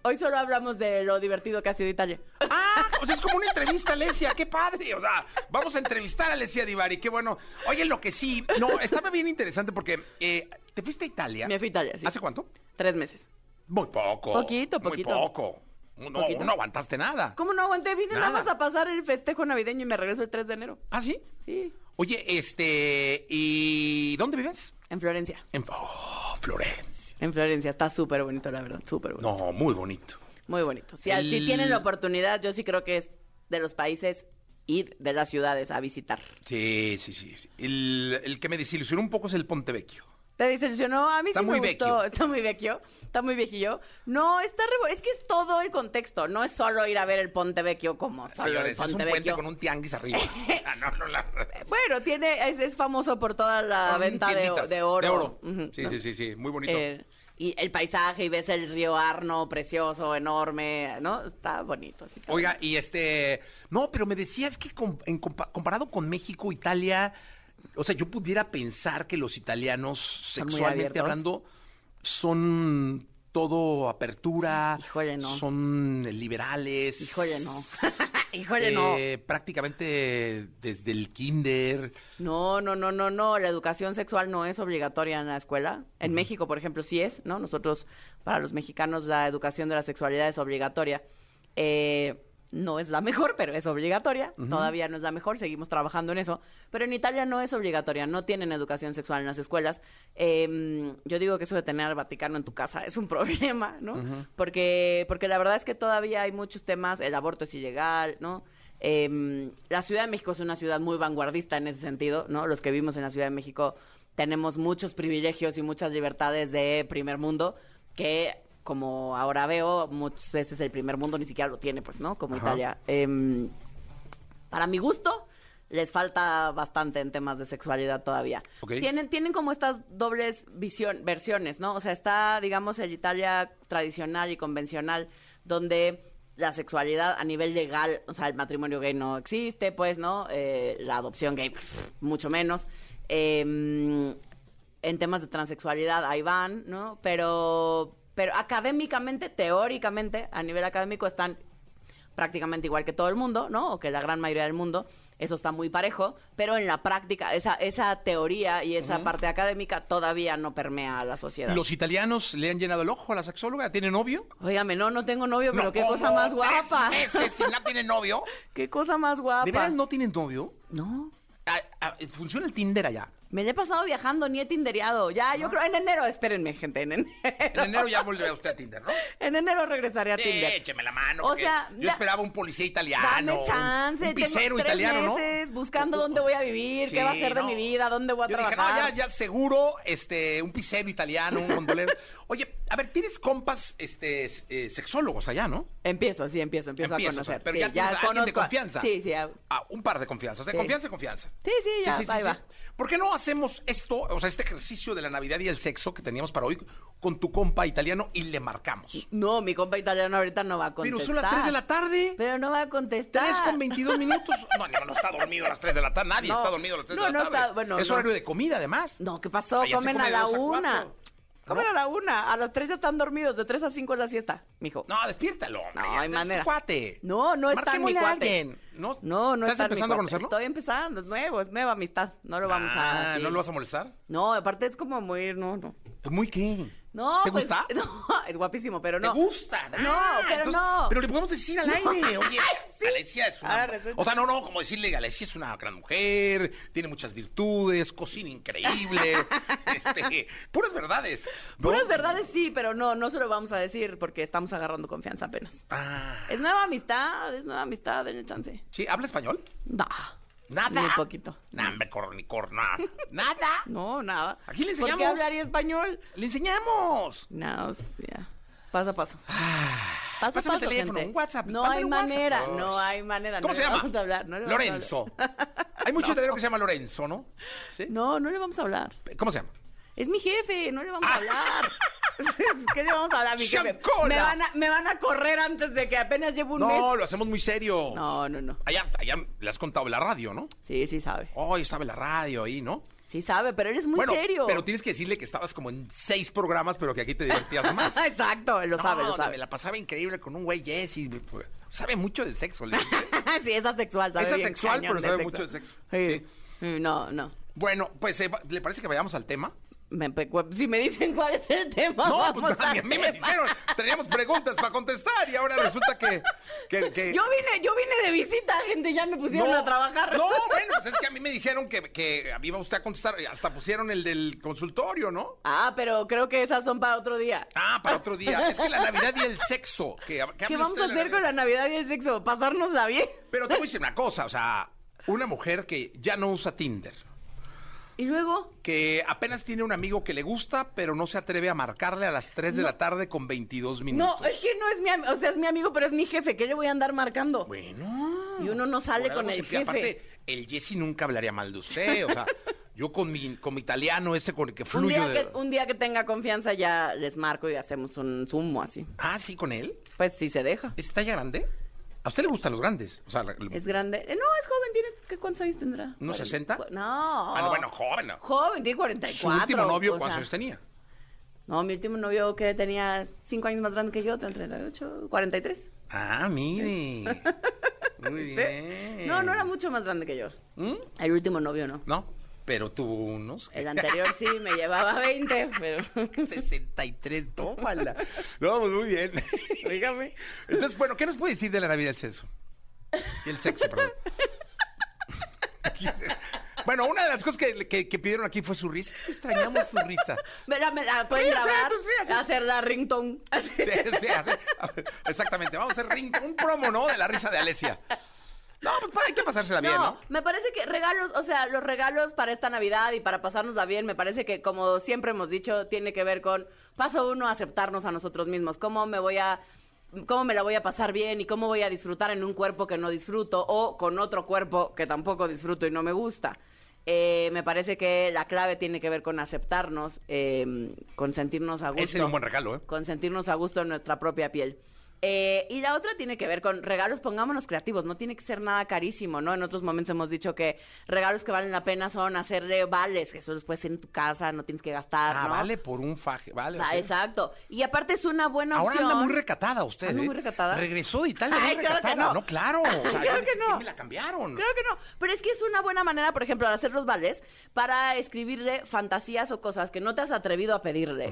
hoy solo hablamos de lo divertido que ha sido Italia. ¡Ah! o sea, es como una entrevista, Alesia, qué padre. O sea, vamos a entrevistar a Alesia Divari, qué bueno. Oye, lo que sí, no, estaba bien interesante porque eh, te fuiste a Italia. Me fui a Italia, sí. ¿Hace cuánto? Tres meses. Muy poco. Poquito, poquito. Muy poco. No, aguantaste nada. ¿Cómo no aguanté? Vine nada Nada. más a pasar el festejo navideño y me regreso el 3 de enero. ¿Ah, sí? Sí. Oye, este, ¿y dónde vives? En Florencia. En oh, Florencia. En Florencia. Está súper bonito, la verdad. Súper bonito. No, muy bonito. Muy bonito. Si, El- si tienen la oportunidad, yo sí creo que es de los países ir de las ciudades a visitar. Sí, sí, sí. sí. El, el que me desilusionó un poco es el Pontevecchio. ¿Te desilusionó? A mí Está sí muy me gustó. vecchio. Está muy vecchio. Está muy viejillo. No, está re... Es que es todo el contexto. No es solo ir a ver el Ponte Vecchio como solo Señores, el es un Ponte puente Vecchio. con un tianguis arriba. Ah, no, no, la- Bueno, tiene, es, es famoso por toda la Con venta de, oro. De oro. Sí, ¿no? sí, sí, sí, muy bonito. Eh, y el paisaje, y ves el río Arno, precioso, enorme, ¿no? Está bonito. sí está Oiga, y este, no, pero me decías que com- en compa- comparado con México, Italia, o sea, yo pudiera pensar que los italianos, sexualmente hablando, son todo apertura, Híjole, no. son liberales. Híjole, no. Híjole, no. eh, Prácticamente desde el kinder. No, no, no, no, no. La educación sexual no es obligatoria en la escuela. En México, por ejemplo, sí es, ¿no? Nosotros, para los mexicanos, la educación de la sexualidad es obligatoria. Eh, no es la mejor, pero es obligatoria. Todavía no es la mejor, seguimos trabajando en eso. Pero en Italia no es obligatoria, no tienen educación sexual en las escuelas. Eh, yo digo que eso de tener al Vaticano en tu casa es un problema, ¿no? porque, porque la verdad es que todavía hay muchos temas, el aborto es ilegal, ¿no? Eh, la Ciudad de México es una ciudad muy vanguardista en ese sentido, ¿no? Los que vivimos en la Ciudad de México tenemos muchos privilegios y muchas libertades de primer mundo que, como ahora veo, muchas veces el primer mundo ni siquiera lo tiene, pues, ¿no? Como Italia. Em, para mi gusto, les falta bastante en temas de sexualidad todavía. Tienen, tienen como estas dobles visión, versiones, ¿no? O sea, está, digamos, el Italia tradicional y convencional, donde la sexualidad a nivel legal, o sea, el matrimonio gay no existe, pues, ¿no? Eh, la adopción gay, mucho menos. Em, en temas de transexualidad ahí van, ¿no? Pero, pero académicamente, teóricamente, a nivel académico están prácticamente igual que todo el mundo, ¿no? O que la gran mayoría del mundo. Eso está muy parejo, pero en la práctica, esa, esa teoría y esa parte académica todavía no permea a la sociedad. ¿Los italianos le han llenado el ojo a la sexóloga? ¿Tiene novio? Óigame, no, no tengo novio, pero No, qué cosa más guapa. ¿Tres meses y no tiene novio? qué cosa más guapa. ¿De veras no tienen novio? No. Ah, ah, ¿Funciona el Tinder allá? Me la he pasado viajando, ni he tindereado. Ya, yo creo, en enero, espérenme, gente, en enero. En enero ya volverá usted a Tinder, ¿no? En enero regresaré a Tinder. Écheme la mano. O sea, yo ya- esperaba un policía italiano. Dame un- chance, Un, pisero tengo tres italiano, meses ¿no? buscando dónde voy a vivir, qué va a ser de mi vida, dónde voy a Yo dije, trabajar. no, ya, ya seguro, este, un pisero italiano, un gondolero. Oye, a ver, tienes compas, este, eh, sexólogos allá, ¿no? Empiezo, sí, empiezo, empiezo Empiezas, a conocer. pero sí, ya tienes a alguien de confianza. Sí, sí, Ah, un par de confianza, de Sí. confianza y confianza. sí, sí, ya, ahí va. ¿Por qué no hacemos esto, o sea, este ejercicio de la Navidad y el sexo que teníamos para hoy con tu compa italiano y le marcamos? No, mi compa italiano ahorita no va a contestar. Pero son las 3 de la tarde. Pero no va a contestar. 3 con 22 minutos. No, no, no está dormido a las 3 de la tarde. Nadie No. está dormido a las 3 No, de la no tarde. está- bueno, es horario de comida, además. No, ¿qué pasó? Allá Comen come a la dos a una. cuatro. Comen a la una. A las tres ya están dormidos. De tres a cinco es la siesta, mijo. No, despiértalo. hombre, No, hay es tu manera. cuate. No, no está mi cuate. alguien. No, No, no ¿Estás empezando a conocerlo? Estoy empezando, es nuevo, es nueva amistad. No lo vamos Ah, a... sí. ¿No lo vas a molestar? No, aparte es como muy... No, no. ¿Muy qué? No, ¿Te pues, gusta? No, es guapísimo, pero no. ¿Te gusta? No, Ah, pero no. Pero le podemos decir al aire. Oye, sí. Es una... Ahora O sea, no, no, como decirle, Alesia es una gran mujer, tiene muchas virtudes, cocina increíble. este, puras verdades. ¿no? Puras verdades sí, pero no, no se lo vamos a decir porque estamos agarrando confianza apenas. Ah, Es nueva amistad, es nueva amistad, denle chance. ¿Sí? ¿Habla español? No. Nada. Ni poquito. Hombre, cor, ni cor, nada. Nada. No, nada. ¿A quién le ¿Por qué enseñamos? hablaría español? Le enseñamos. No, o sea, paso a paso. Paso a Pásame el paso, teléfono, gente. un WhatsApp, No hay WhatsApp. manera, no hay manera. ¿Cómo no se le llama? Vamos a hablar, no le vamos a Lorenzo. hablar. Hay mucho italiano que se llama Lorenzo, ¿no? ¿Sí? No, no le vamos a hablar. ¿Cómo se llama? Es mi jefe, no le vamos Ah. a hablar. ¿Qué le vamos a jefe? Chacola. Me van, a, me van a correr antes de que apenas llevo un mes. No, lo hacemos muy serio. No, no, no. Allá, allá le has contado la radio, ¿no? Sí, sí sabe. Oh, estaba en la radio ahí, ¿no? Sí sabe, pero eres muy bueno, serio. pero tienes que decirle que estabas como en seis programas, pero que aquí te divertías más. Exacto, lo sabe, No, lo sabe. Me la pasaba increíble con un güey Jesse. pues, Sabe mucho de sexo, ¿le sí, esa sexual, sabe Esa bien sexual, cañón pero sabe mucho de sexo. Sí. Sí. Sí, No, no. Bueno, pues, ¿le parece que vayamos al tema? Me- si me dicen cuál es el tema, No, vamos pues a mí, a mí me dijeron, teníamos preguntas para contestar y ahora resulta que... que, que- Yo vine, yo vine de visita, gente, ya me pusieron a trabajar. No, bueno, pues es que a mí me dijeron que, que a mí iba usted a contestar, hasta pusieron el del consultorio, ¿no? Ah, pero creo que esas son para otro día. Ah, para otro día. Es que la Navidad y el sexo. Que, ¿Qué vamos a hacer con la Navidad y el sexo? ¿Pasárnosla bien? Pero te voy a decir una cosa, o sea, una mujer que ya no usa Tinder, Y luego, que apenas tiene un amigo que le gusta, pero no se atreve a marcarle a las 3 de la tarde con 22 minutos. no, es que no es mi amigo, o sea, es mi amigo, pero es mi jefe, ¿qué le voy a andar marcando? Bueno. Y uno no sale con el jefe. Aparte, el Jesse nunca hablaría mal de usted, o sea, yo con mi, con mi italiano ese con el que Un fluyo día, de... que, un día que tenga confianza ya les marco y hacemos un zumo así. Ah, sí, con él. Pues si se deja. ¿Está ya grande? ¿A usted le gustan los grandes? O sea, la- Es grande. Eh, no, es joven, tiene ¿qué, ¿cuántos años tendrá? ¿Unos Cuarenta- 60? No. Ah, no, bueno, joven. ¿no? Joven, tiene 44. Su último novio, o ¿cuántos sea. años tenía? No, mi último novio que tenía 5 años más grande que yo, 38, 43. Ah, mire. Muy bien. No, no era mucho más grande que yo. ¿Mm? El último novio no. No, pero tuvo unos. El anterior sí me llevaba 20, pero 63, tómala. No, pues muy bien. dígame. Entonces, bueno, ¿qué nos puede decir de la Navidad el sexo? Y el sexo, perdón. Bueno, una de las cosas que, que- que pidieron aquí fue su risa. Extrañamos su risa. Mira, me la pueden Ríase, grabar, ríase. hacer la ringtone. Sí, sí. Exactamente. Vamos a hacer un promo, ¿no? De la risa de Alesia. No, pues para- hay que pasársela bien, No, ¿no? me parece que regalos, o sea, los regalos para esta Navidad y para pasárnosla bien, me parece que, como siempre hemos dicho, tiene que ver con paso uno, aceptarnos a nosotros mismos. ¿Cómo me voy a, cómo me la voy a pasar bien y cómo voy a disfrutar en un cuerpo que no disfruto o con otro cuerpo que tampoco disfruto y no me gusta? Eh, me parece que la clave tiene que ver con aceptarnos, eh, con sentirnos a gusto. Ese es un buen regalo, ¿eh? Con sentirnos a gusto en nuestra propia piel. Eh, y la otra tiene que ver con regalos, pongámonos creativos, no tiene que ser nada carísimo, ¿no? En otros momentos hemos dicho que regalos que valen la pena son hacerle vales, que eso después en tu casa, no tienes que gastar, Ah, ¿no? vale por un faje. Vale. o Ah, sea, exacto. Y aparte es una buena Ahora opción. anda muy recatada usted, Anda ¿eh? muy recatada. Regresó de Italia Ay, muy claro recatada. no. claro. O sea, Claro que no. me la cambiaron. Claro que no, pero es que es una buena manera, por ejemplo, de hacer los vales para escribirle fantasías o cosas que no te has atrevido a pedirle.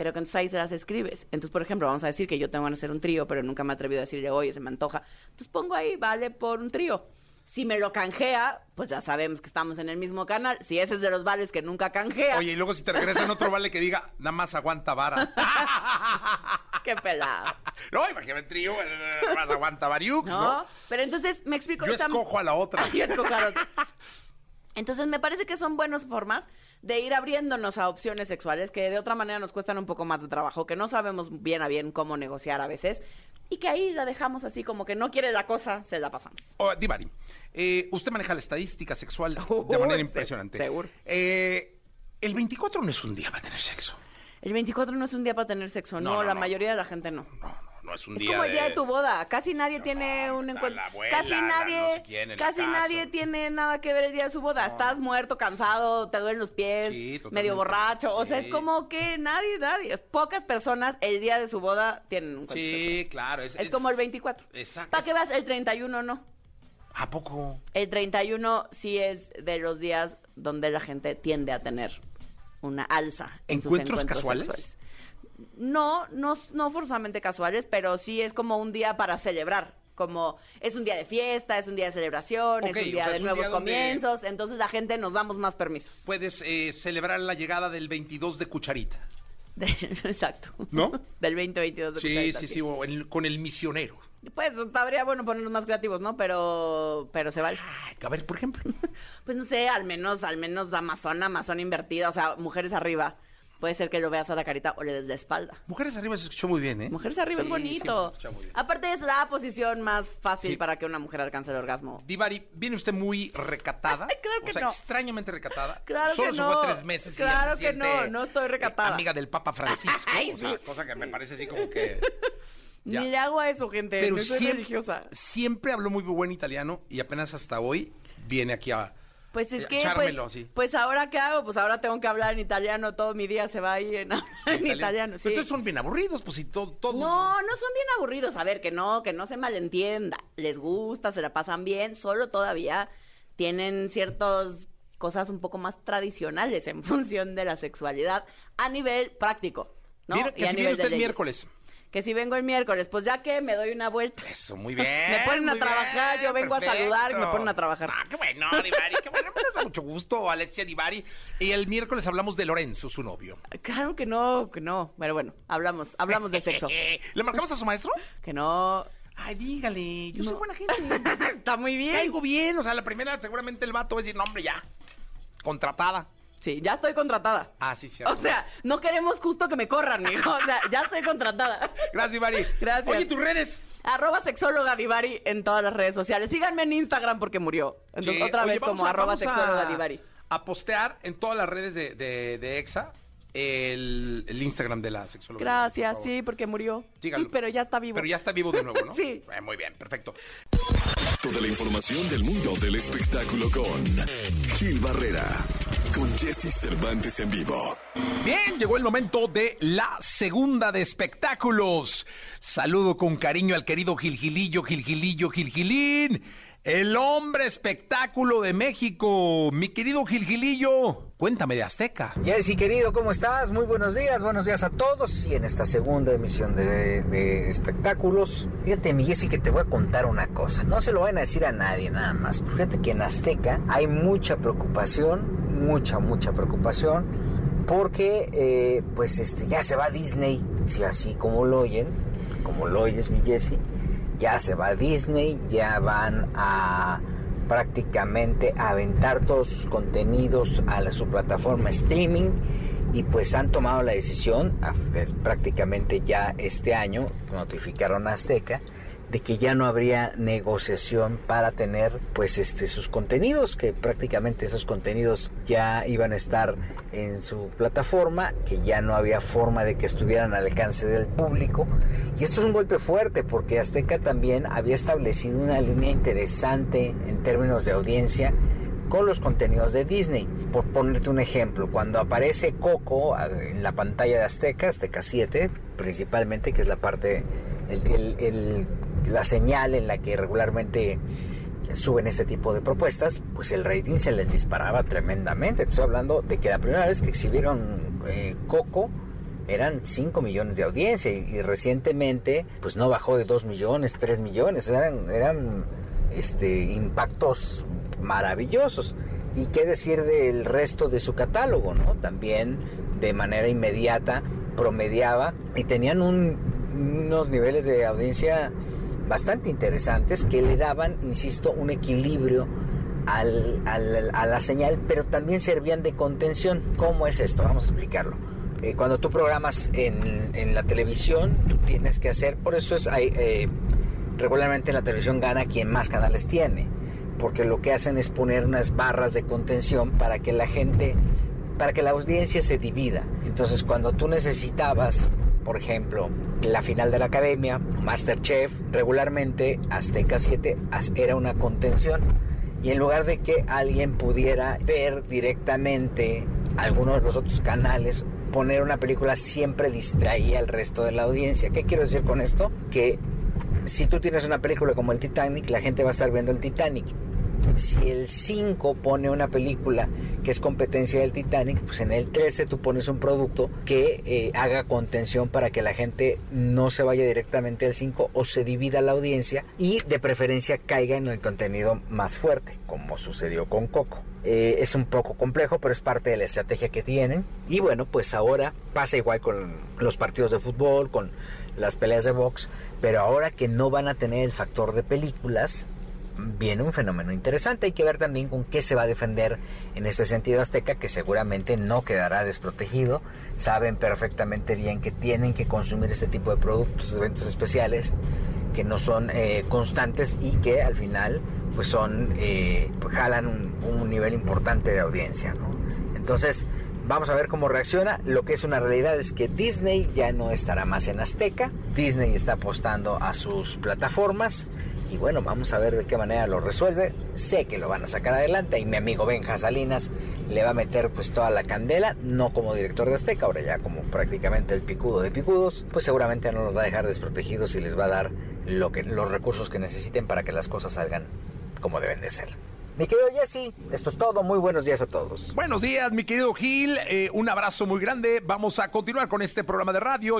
Pero que entonces ahí se las escribes. Entonces, por ejemplo, vamos a decir que yo tengo que hacer un trío, pero nunca me he atrevido a decirle, oye, se me antoja. Entonces pongo ahí, vale por un trío. Si me lo canjea, pues ya sabemos que estamos en el mismo canal. Si ese es de los vales que nunca canjea, Oye, y luego si te regresan otro vale que diga, nada más aguanta vara. qué pelado. no, imagínate trío, eh, más aguanta variux, ¿No? ¿no? Pero entonces me explico. Yo esta- escojo a la otra. Yo escojo a la otra. Entonces me parece que son buenas formas de ir abriéndonos a opciones sexuales que de otra manera nos cuestan un poco más de trabajo, que no sabemos bien a bien cómo negociar a veces y que ahí la dejamos así como que no quiere la cosa, se la pasamos. Oh, Divari, eh, usted maneja la estadística sexual de Uh, manera se- impresionante. seguro. Eh, el 24 no es un día para tener sexo. El 24 no es un día para tener sexo, no, No, no, la no. mayoría de la gente no. No, no, no es un Es día como el día de... de tu boda. Casi nadie tiene un encuentro. abuela, casi nadie, no sé quién en la casi nadie tiene nada que ver el día de su boda. Estás muerto, cansado, te duelen los pies, Sí, medio borracho. O sea, es como que nadie, nadie. Pocas personas el día de su boda tienen un encuentro Sí, claro. Es, Es, como el 24. Exacto. Para que veas, el 31 no. ¿A poco? El 31 sí es de los días donde la gente tiende a tener una alza. En sus ¿Encuentros encuentros casuales? sexuales. No, no, no forzosamente casuales, pero sí es como un día para celebrar. Como es un día de fiesta, es un día de celebración, es un o día sea, de un nuevos día comienzos. Entonces la gente nos damos más permisos. Puedes eh, celebrar la llegada del 22 de cucharita. De- exacto. ¿No? Del 2022 de Sí, Cucharita, sí, sí, o el- con el misionero. Pues estaría bueno ponernos más creativos, ¿no? Pero, pero se vale. Ay, a ver, por ejemplo. Pues no sé, al menos, al menos Amazon, Amazon invertida, o sea, mujeres arriba. Puede ser que lo veas a la carita o le des la espalda. Mujeres arriba se escuchó muy bien, ¿eh? Mujeres arriba Sí, es bonito. muy bien. Aparte es la posición más fácil Sí. para que una mujer alcance el orgasmo. Divari, viene usted muy recatada. Claro que o sea, no. extrañamente recatada. Claro Solo que no. fue tres meses y ya Claro se que no, no estoy recatada. eh, amiga del Papa Francisco. Ay, o sea, cosa que me parece así como que. Ya. Ni le hago a eso, gente. Pero no soy siempre, religiosa. siempre habló muy buen italiano y apenas hasta hoy viene aquí a, Pues es Eh, que, pues, sí. pues ahora qué hago, pues ahora tengo que hablar en italiano, todo mi día se va ahí en, en italiano. sí. Pero entonces son bien aburridos, pues si todo, todos. No, no son bien aburridos. A ver, que no, que no se malentienda. Les gusta, se la pasan bien, solo todavía tienen ciertas cosas un poco más tradicionales en función de la sexualidad a nivel práctico, ¿no? Mira, que Y a si nivel viene de usted el leyes. miércoles. Que si vengo el miércoles, pues ya que me doy una vuelta. Eso, muy bien. Me ponen a trabajar, bien, yo vengo a saludar y me ponen a trabajar. Ah, qué bueno, Divari, qué bueno. Me da mucho gusto, Alexia Divari. Y el miércoles hablamos de Lorenzo, su novio. Claro que no, que no. Bueno, bueno, hablamos, hablamos de sexo. ¿Le marcamos a su maestro? Que no. Ay, dígale, yo soy buena gente. Está muy bien. Caigo bien, o sea, la primera seguramente el vato va a decir, no, hombre, ya. Contratada. Sí, ya estoy contratada. Ah, sí, cierto. O sea, no queremos justo que me corran, mijo. O sea, ya estoy contratada. Gracias, Divari. Gracias. Oye, tus redes. Arroba sexóloga Divari en todas las redes sociales. Síganme en Instagram porque murió. Entonces, Sí, otra oye, vez como a- arroba vamos a- sexóloga Divari. A postear en todas las redes de, de, de EXA el, el Instagram de la sexóloga. Gracias, por sí, porque murió. Sí, pero ya está vivo. Pero ya está vivo de nuevo, ¿no? Sí. Eh, muy bien, perfecto. Toda la información del mundo del espectáculo con Gil Barrera, con Jesse Cervantes en vivo. Bien, llegó el momento de la segunda de espectáculos. Saludo con cariño al querido Gilgilillo, Gilgilillo, Gilgilín. El hombre espectáculo de México. Mi querido Gilgilillo, cuéntame de Azteca. Jessy, querido, ¿cómo estás? Muy buenos días, buenos días a todos. Y en esta segunda emisión de, espectáculos, fíjate, mi Jessy, que te voy a contar una cosa. No se lo van a decir a nadie nada más. Fíjate que en Azteca hay mucha preocupación, mucha, mucha preocupación, porque pues, pues este, ya se va a Disney, si así como lo oyen, como lo oyes, mi Jessy. Ya se va Disney, ya van a prácticamente aventar todos sus contenidos a la, su plataforma streaming y pues han tomado la decisión, prácticamente ya este año, notificaron a Azteca, de que ya no habría negociación para tener pues este sus contenidos, que prácticamente esos contenidos ya iban a estar en su plataforma, que ya no había forma de que estuvieran al alcance del público. Y esto es un golpe fuerte porque Azteca también había establecido una línea interesante en términos de audiencia con los contenidos de Disney. Por ponerte un ejemplo, cuando aparece Coco ah, en la pantalla de Azteca, Azteca 7, principalmente, que es la parte, el- la señal en la que regularmente suben este tipo de propuestas, pues el rating se les disparaba tremendamente. Te estoy hablando de que la primera vez que exhibieron eh, Coco eran 5 millones de audiencia y, y recientemente pues no bajó de 2 millones, 3 millones, eran, eran este, impactos maravillosos. Y qué decir del resto de su catálogo, ¿no? También de manera inmediata promediaba y tenían un- unos niveles de audiencia bastante interesantes que le daban, insisto, un equilibrio a la señal, pero también servían de contención. ¿Cómo es esto? Vamos a explicarlo. Eh, cuando tú programas en, la televisión, tú tienes que hacer, por eso es, eh, regularmente en la televisión gana quien más canales tiene, porque lo que hacen es poner unas barras de contención para que la gente, para que la audiencia se divida. Entonces, cuando tú necesitabas, por ejemplo, la final de la academia, Masterchef, regularmente Azteca 7 as- era una contención. Y en lugar de que alguien pudiera ver directamente alguno de los otros canales, poner una película siempre distraía al resto de la audiencia. ¿Qué quiero decir con esto? Que si tú tienes una película como el Titanic, la gente va a estar viendo el Titanic. Si el 5 pone una película que es competencia del Titanic, pues en el 13 tú pones un producto que eh, haga contención para que la gente no se vaya directamente al 5 o se divida la audiencia y de preferencia caiga en el contenido más fuerte, como sucedió con Coco. Eh, es un poco complejo, pero es parte de la estrategia que tienen. Y bueno, pues ahora pasa igual con los partidos de fútbol, con las peleas de box, pero ahora que no van a tener el factor de películas, viene un fenómeno interesante. Hay que ver también con qué se va a defender en este sentido Azteca, que seguramente no quedará desprotegido. Saben perfectamente bien que tienen que consumir este tipo de productos, eventos especiales, que no son eh, constantes y que al final pues son, pues jalan un, nivel importante de audiencia. Entonces, Vamos a ver cómo reacciona. Lo que es una realidad es que Disney ya no estará más en Azteca. Disney está apostando a sus plataformas. Y bueno, vamos a ver de qué manera lo resuelve. Sé que lo van a sacar adelante y mi amigo Benja Salinas le va a meter pues toda la candela, no como director de Azteca, ahora ya como prácticamente el picudo de picudos, pues seguramente no los va a dejar desprotegidos y les va a dar lo que, los recursos que necesiten para que las cosas salgan como deben de ser. Mi querido Jesse, esto es todo. Muy buenos días a todos. Buenos días, mi querido Gil. Eh, un abrazo muy grande. Vamos a continuar con este programa de radio.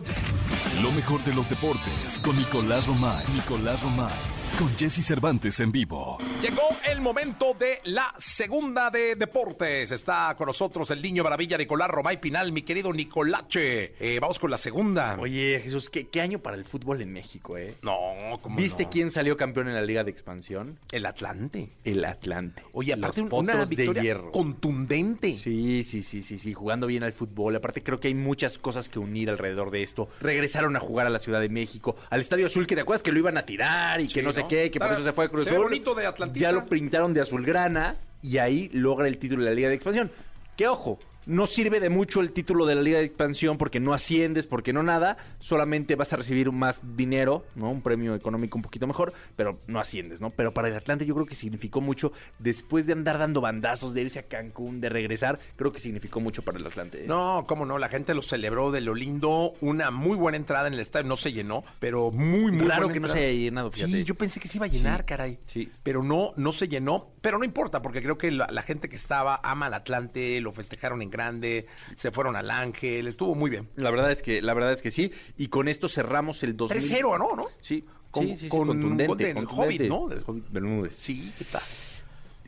Lo mejor de los deportes con Nicolás Romay. Nicolás Romay. Con Jesse Cervantes en vivo. Llegó el momento de la segunda de deportes. Está con nosotros el niño maravilla Nicolás Romay Pinal, mi querido Nicolache. Eh, vamos con la segunda. Oye, Jesús, ¿qué, qué año para el fútbol en México, ¿eh? No, ¿cómo ¿Viste no? quién salió campeón en la Liga de Expansión? El Atlante. El Atlante. Oye, aparte Los un- una Potros de victoria hierro. contundente. Sí, sí, sí, sí, sí, jugando bien al fútbol. Aparte creo que hay muchas cosas que unir alrededor de esto. Regresaron a jugar a la Ciudad de México, al Estadio Azul, que te acuerdas que lo iban a tirar y que no sé que por eso se fue a Cruz Azul. bonito de atlantista. Ya lo pintaron de azulgrana y ahí logra el título de la Liga de Expansión. Que ojo, no sirve de mucho el título de la Liga de Expansión porque no asciendes, porque no nada, solamente vas a recibir más dinero, ¿no? Un premio económico un poquito mejor, pero no asciendes, ¿no? Pero para el Atlante yo creo que significó mucho, después de andar dando bandazos, de irse a Cancún, de regresar, creo que significó mucho para el Atlante. No, cómo no, la gente lo celebró de lo lindo, una muy buena entrada en el estadio, no se llenó, pero muy, muy buena que no se haya llenado, fíjate. Sí, yo pensé que se iba a llenar, Sí, caray. sí. Pero no, no se llenó, pero no importa, porque creo que la, la gente que estaba ama al Atlante, lo festejaron en grande, se fueron al Ángel, estuvo muy bien. La verdad es que, la verdad es que sí. Y con esto cerramos el 2000. 3-0, ¿no? ¿no? Sí, Con- sí, sí, sí, con contundente, del contundente. Hobbit, ¿no? Hobbit Bermúdez. Sí, ¿qué tal?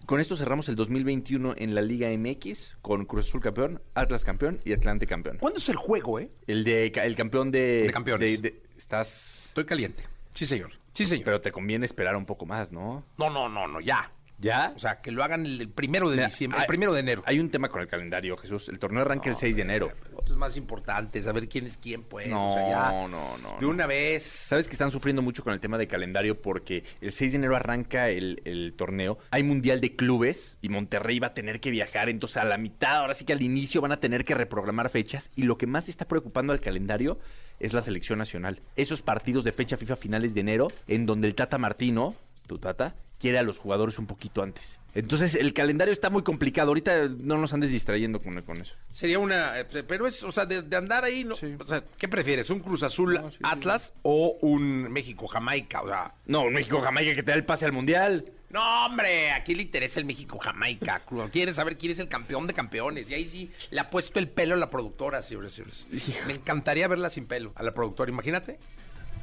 Con esto cerramos el 2021 en la Liga MX con Cruz Azul campeón, Atlas campeón y Atlante campeón. ¿Cuándo es el juego, eh? El de el campeón de De campeones. de- de- estás Estoy caliente. Sí, señor. Sí, señor. pero te conviene esperar un poco más, ¿no? No, no, no, no, ya. ¿Ya? O sea, que lo hagan el, primero de Mira, diciembre, hay- el primero de enero. Hay un tema con el calendario, Jesús. El torneo arranca el 6 de enero. Otros más importantes, saber quién es quién, pues. No, o sea, ya. no, no, De no. una vez. Sabes que están sufriendo mucho con el tema de calendario porque el 6 de enero arranca el, el torneo. Hay mundial de clubes y Monterrey va a tener que viajar. Entonces, a la mitad, ahora sí que al inicio van a tener que reprogramar fechas. Y lo que más está preocupando al calendario es la selección nacional. Esos partidos de fecha FIFA finales de enero, en donde el Tata Martino, tu Tata, quiere a los jugadores un poquito antes. Entonces, el calendario está muy complicado. Ahorita no nos andes distrayendo con, con eso. Sería una. eh, Pero es, o sea, de, de andar ahí, ¿no? Sí. O sea, ¿qué prefieres? ¿Un Cruz Azul No, sí, sí. Atlas o un México-Jamaica? O sea. No, México Jamaica que te da el pase al mundial. No, hombre, ¿a quién le interesa el México-Jamaica? Cruz- Quiere saber quién es el campeón de campeones. Y ahí sí le ha puesto el pelo a la productora, señores y señores. Me encantaría verla sin pelo, a la productora. Imagínate,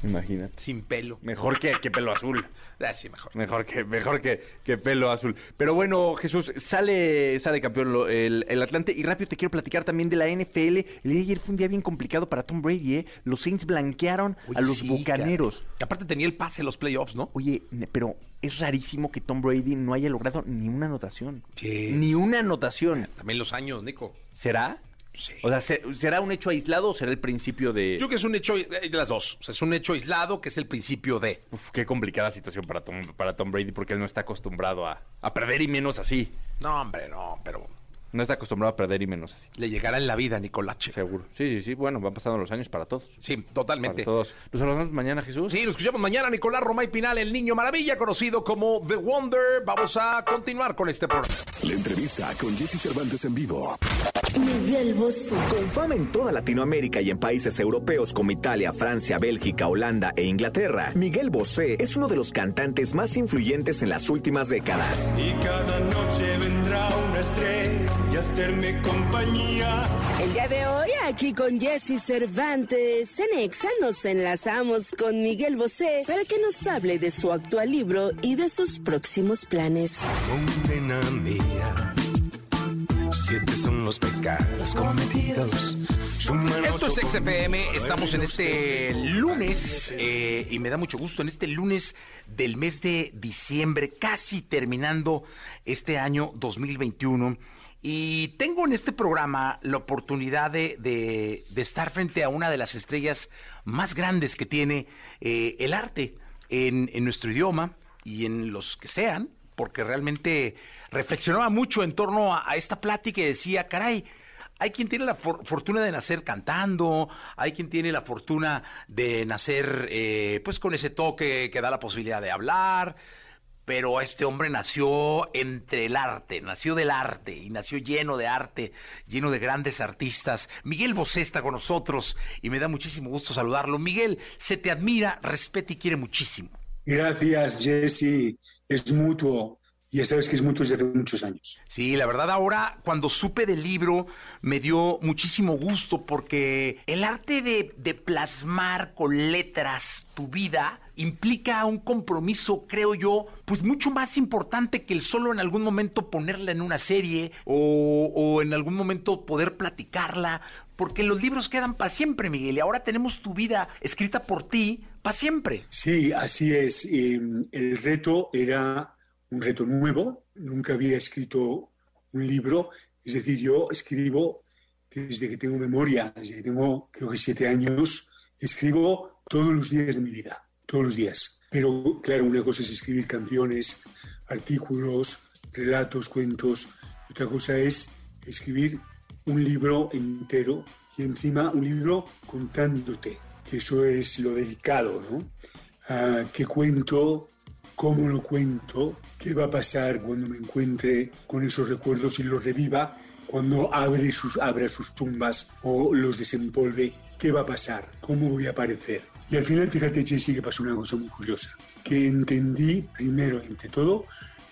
Imagínate. sin pelo. Mejor que, que pelo azul. Así mejor. Mejor que, mejor que, que pelo azul. Pero bueno, Jesús, sale, sale campeón lo- el, el Atlante. Y rápido te quiero platicar también de la NFL. El día de ayer fue un día bien complicado para Tom Brady, ¿eh? Los Saints blanquearon Oye, a los sí, bucaneros. Que aparte tenía el pase a los playoffs, ¿no? Oye, pero es rarísimo que Tom Brady no haya logrado ni una anotación. Sí. Ni una anotación. También los años, Nico. ¿Será? Sí. O sea, ¿se- ¿será un hecho aislado o será el principio de...? Yo creo que es un hecho, eh, las dos. O sea, es un hecho aislado que es el principio de. Uf, qué complicada situación para Tom, para Tom Brady porque él no está acostumbrado a, a perder y menos así. No, hombre, no, pero No está acostumbrado a perder y menos así. le llegará en la vida, Nicolache. Seguro. Sí, sí, sí. Bueno, van pasando los años para todos. Sí, Para totalmente. todos. Nos hablamos mañana, Jesús. Sí, nos escuchamos mañana. Nicolás Romay Pinal, el niño maravilla, conocido como The Wonder. Vamos a continuar con este programa. La entrevista con Jesse Cervantes en vivo. Miguel Bosé. Con fama en toda Latinoamérica y en países europeos como Italia, Francia, Bélgica, Holanda e Inglaterra, Miguel Bosé es uno de los cantantes más influyentes en las últimas décadas. Y cada noche vendrá una estrella hacerme compañía. El día de hoy, aquí con Jesse Cervantes, en Exa nos enlazamos con Miguel Bosé para que nos hable de su actual libro y de sus próximos planes. Condena mía. Siete son los pecados cometidos. Suman Esto es XFM, estamos en este lunes eh, y me da mucho gusto, en este lunes del mes de diciembre, casi terminando este año 2021. Y tengo en este programa la oportunidad de, de- de estar frente a una de las estrellas más grandes que tiene eh, el arte en, nuestro idioma y en los que sean, porque realmente reflexionaba mucho en torno a, a esta plática y decía, caray, hay quien tiene la fortuna de nacer cantando, hay quien tiene la fortuna de nacer eh, pues con ese toque que da la posibilidad de hablar, pero este hombre nació entre el arte, nació del arte y nació lleno de arte, lleno de grandes artistas. Miguel Bosé está con nosotros y me da muchísimo gusto saludarlo. Miguel, se te admira, respeta y quiere muchísimo. Gracias, Jesse. Es mutuo. Ya sabes que es mutuo desde hace muchos años. Sí, la verdad ahora cuando supe del libro me dio muchísimo gusto porque el arte de, de plasmar con letras tu vida implica un compromiso, creo yo, pues mucho más importante que el solo en algún momento ponerla en una serie o, o en algún momento poder platicarla, porque los libros quedan para siempre, Miguel, y ahora tenemos tu vida escrita por ti para siempre. Sí, así es. el reto era un reto nuevo, nunca había escrito un libro, es decir, yo escribo desde que tengo memoria, desde que tengo creo que siete años, escribo todos los días de mi vida, todos los días. Pero claro, una cosa es escribir canciones, artículos, relatos, cuentos, otra cosa es escribir un libro entero y encima un libro contándote, que eso es lo delicado, ¿no? Ah, ¿Qué cuento? cómo lo cuento, qué va a pasar cuando me encuentre con esos recuerdos y los reviva, cuando abre sus, abra sus tumbas o los desempolve, qué va a pasar, cómo voy a aparecer. Y al final, fíjate, Jessy, que pasó una cosa muy curiosa, que entendí primero, entre todo,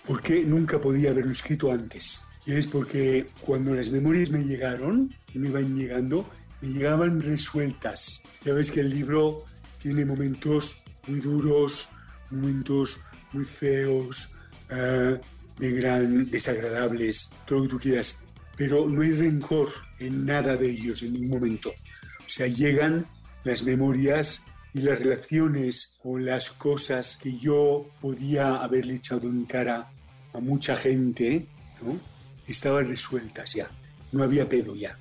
por qué nunca podía haberlo escrito antes. Y es porque cuando las memorias me llegaron, y me iban llegando, me llegaban resueltas. Ya ves que el libro tiene momentos muy duros, momentos muy feos, uh, de gran, desagradables, todo lo que tú quieras, pero no hay rencor en nada de ellos en ningún momento. O sea, llegan las memorias y las relaciones o las cosas que yo podía haberle echado en cara a mucha gente, ¿no? estaban resueltas ya. No había pedo ya.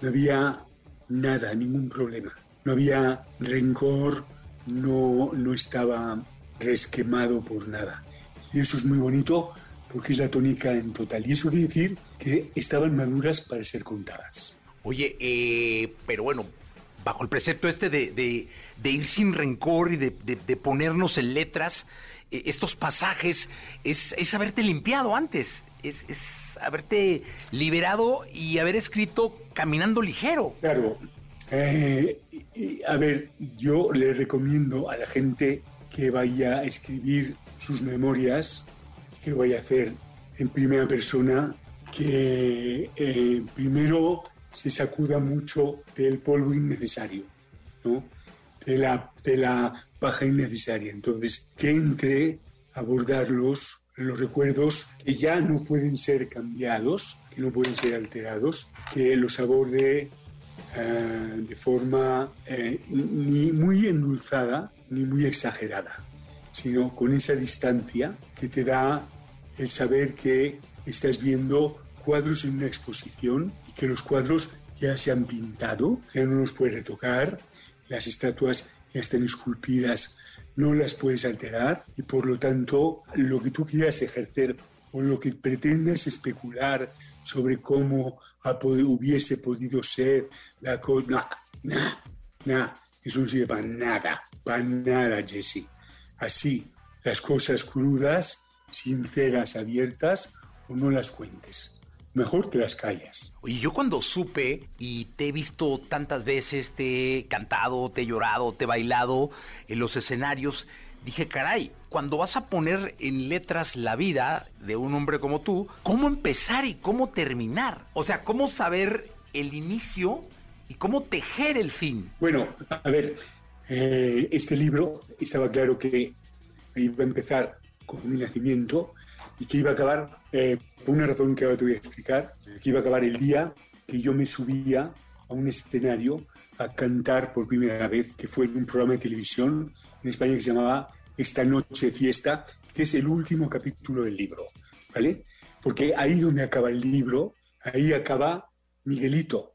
No había nada, ningún problema. No había rencor, no, no estaba resquemado por nada. Y eso es muy bonito porque es la tónica en total. Y eso quiere decir que estaban maduras para ser contadas. Oye, eh, pero bueno, bajo el precepto este de, ir sin rencor y de, ponernos en letras eh, estos pasajes, es, es, haberte limpiado antes, es, es, haberte liberado y haber escrito caminando ligero. Claro. Eh, a ver, yo le recomiendo a la gente que vaya a escribir sus memorias, que lo vaya a hacer en primera persona, que eh, primero se sacuda mucho del polvo innecesario, ¿no? de, la, de la paja innecesaria. Entonces, que entre abordarlos, los recuerdos que ya no pueden ser cambiados, que no pueden ser alterados, que los aborde eh, de forma eh, ni muy endulzada, ni muy exagerada, sino con esa distancia que te da el saber que estás viendo cuadros en una exposición que los cuadros ya se han pintado, ya no los puedes retocar, las estatuas ya están esculpidas, no las puedes alterar y por lo tanto lo que tú quieras ejercer o lo que pretendas especular sobre cómo hubiese podido ser la cosa, nada, nada, eso no sirve para nada para nada, Jesse. Así, las cosas crudas, sinceras, abiertas, o no las cuentes. Mejor te las callas. Oye, yo cuando supe y te he visto tantas veces, te he cantado, te he llorado, te he bailado en los escenarios, dije, caray, cuando vas a poner en letras la vida de un hombre como tú, ¿cómo empezar y cómo terminar? O sea, ¿cómo saber el inicio y cómo tejer el fin? Bueno, a ver, eh, este libro estaba claro que iba a empezar con mi nacimiento y que iba a acabar, eh, por una razón que ahora te voy a explicar, que iba a acabar el día que yo me subía a un escenario a cantar por primera vez, que fue en un programa de televisión en España que se llamaba Esta Noche Fiesta, que es el último capítulo del libro, ¿vale? Porque ahí donde acaba el libro, ahí acaba Miguelito,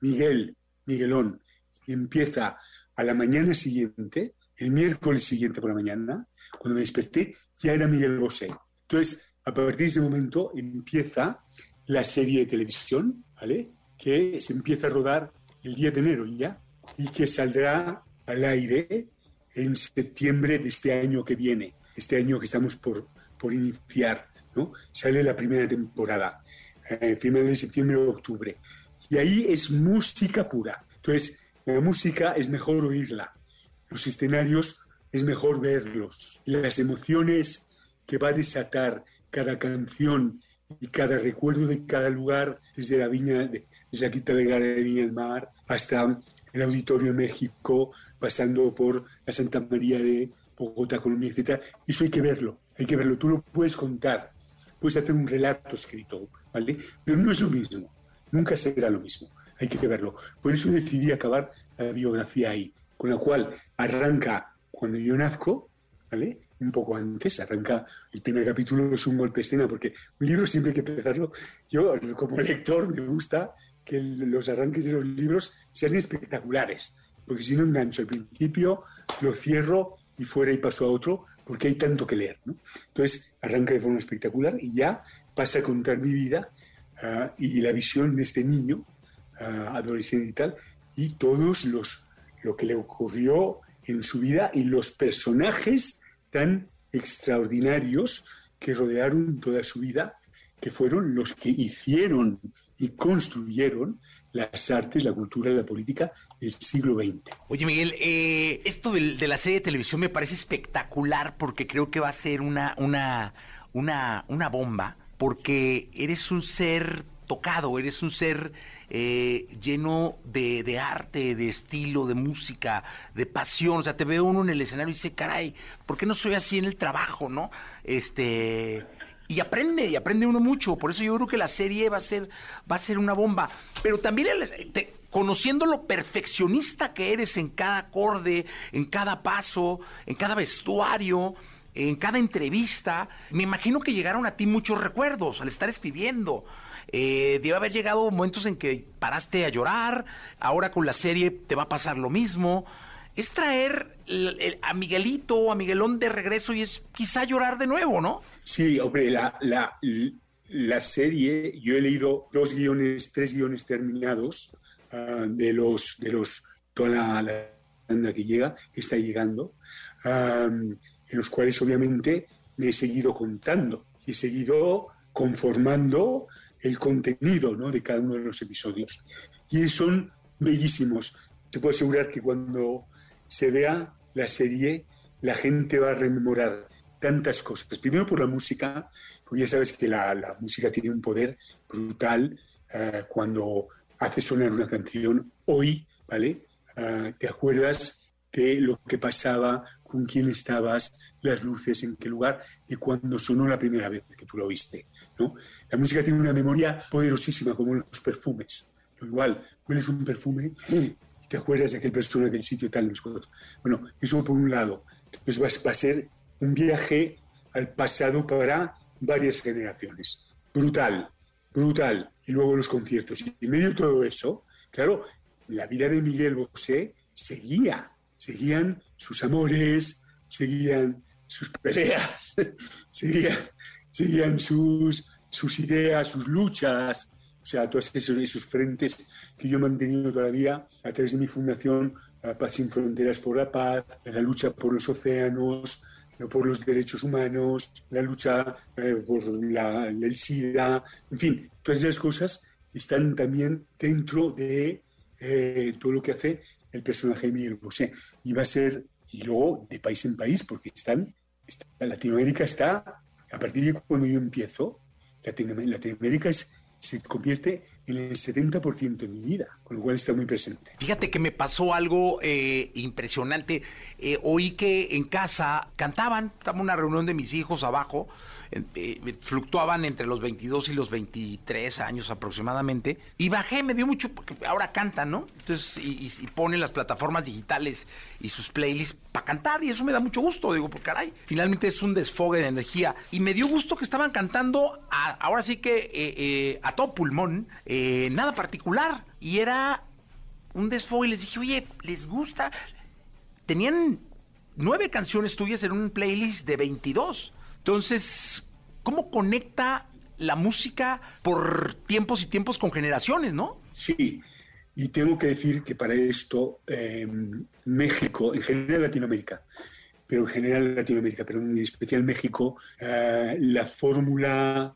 Miguel, Miguelón, y empieza a la mañana siguiente, el miércoles siguiente por la mañana, cuando me desperté, ya era Miguel Bosé. Entonces, a partir de ese momento empieza la serie de televisión, ¿vale? que se empieza a rodar el 10 de enero ya y que saldrá al aire en septiembre de este año que viene, este año que estamos por, por iniciar, ¿no? Sale la primera temporada, eh, final de septiembre o octubre. Y ahí es música pura. Entonces, la música es mejor oírla, los escenarios es mejor verlos, las emociones que va a desatar cada canción y cada recuerdo de cada lugar, desde la viña, desde la quinta de Gara de Viña del Mar hasta el Auditorio México, pasando por la Santa María de Bogotá, Colombia, etc. Eso hay que verlo, hay que verlo. Tú lo puedes contar, puedes hacer un relato escrito, ¿vale? Pero no es lo mismo, nunca será lo mismo, hay que verlo. Por eso decidí acabar la biografía ahí, con la cual arranca cuando yo nazco, ¿vale? Un poco antes, arranca el primer capítulo, es un golpe escena, porque un libro siempre hay que empezarlo. Yo, como lector, me gusta que los arranques de los libros sean espectaculares, porque si no engancho al principio, lo cierro y fuera y paso a otro, porque hay tanto que leer. ¿no? Entonces, arranca de forma espectacular y ya pasa a contar mi vida ah, y la visión de este niño, ah, adolescente y tal, y todos los lo que le ocurrió en su vida y los personajes tan extraordinarios que rodearon toda su vida, que fueron los que hicieron y construyeron las artes, la cultura la política del siglo XX. Oye, Miguel, eh, esto de, de, la serie de televisión me parece espectacular porque creo que va a ser una, una, una, una bomba, porque eres un ser tocado, eres un ser eh, lleno de, arte, de estilo, de música, de pasión. O sea, te ve uno en el escenario y dice, caray, ¿por qué no soy así en el trabajo, no? Este y aprende, y aprende uno mucho. Por eso yo creo que la serie va a ser, va a ser una bomba. Pero también conociendo lo perfeccionista que eres en cada acorde, en cada paso, en cada vestuario, en cada entrevista, me imagino que llegaron a ti muchos recuerdos al estar escribiendo. Eh, debe haber llegado momentos en que paraste a llorar, ahora con la serie te va a pasar lo mismo. Es traer a Miguelito o a Miguelón de regreso y es quizá llorar de nuevo, ¿no? Sí, hombre, la, la, la serie, yo he leído dos guiones, tres guiones terminados uh, de los, de los, toda la, banda que llega, que está llegando, en los cuales obviamente me he seguido contando y he seguido conformando el contenido ¿no? de cada uno de los episodios. Y son bellísimos. Te puedo asegurar que cuando se vea la serie, la gente va a rememorar tantas cosas. Primero por la música, porque ya sabes que la, música tiene un poder brutal uh, cuando hace sonar una canción. Hoy, ¿vale? Uh, te acuerdas de lo que pasaba, con quién estabas, las luces, en qué lugar, de cuando sonó la primera vez que tú lo oíste. ¿No? La música tiene una memoria poderosísima, como los perfumes. Lo igual, hueles un perfume y te acuerdas de aquel persona, aquel sitio, tal, Bueno, eso por un lado. Entonces va, va a ser un viaje al pasado para varias generaciones. Brutal, brutal. Y luego los conciertos. Y en medio de todo eso, claro, la vida de Miguel Bosé seguía. Seguían sus amores, seguían sus peleas, seguían, seguían sus, sus ideas, sus luchas, o sea, todos esos, esos frentes que yo he mantenido todavía a través de mi fundación Paz sin Fronteras por la Paz, la lucha por los océanos, por los derechos humanos, la lucha eh, por la, el SIDA, en fin, todas esas cosas están también dentro de eh, todo lo que hace el personaje de Miguel Bosé. Y va a ser, y luego de país en país, porque están, está, Latinoamérica está, a partir de cuando yo empiezo, Latinoamérica es, se convierte en el 70% de mi vida, con lo cual está muy presente. Fíjate que me pasó algo eh, impresionante. Eh, oí que en casa cantaban, estaba una reunión de mis hijos abajo, eh, fluctuaban entre los 22 y los 23 años aproximadamente. Y bajé, me dio mucho, porque ahora cantan, ¿no? Entonces, y, y, ponen las plataformas digitales y sus playlists para cantar, y eso me da mucho gusto, digo, porque caray, finalmente es un desfogue de energía. Y me dio gusto que estaban cantando, a, ahora sí que eh, eh, a todo pulmón, nada particular. Y era un desfogue, y les dije, oye, ¿les gusta? Tenían nueve canciones tuyas en un playlist de 22. Entonces, ¿cómo conecta la música por tiempos y tiempos con generaciones, no? Sí, y tengo que decir que para esto eh, México, en general Latinoamérica, pero en general Latinoamérica, pero en especial México, eh, la fórmula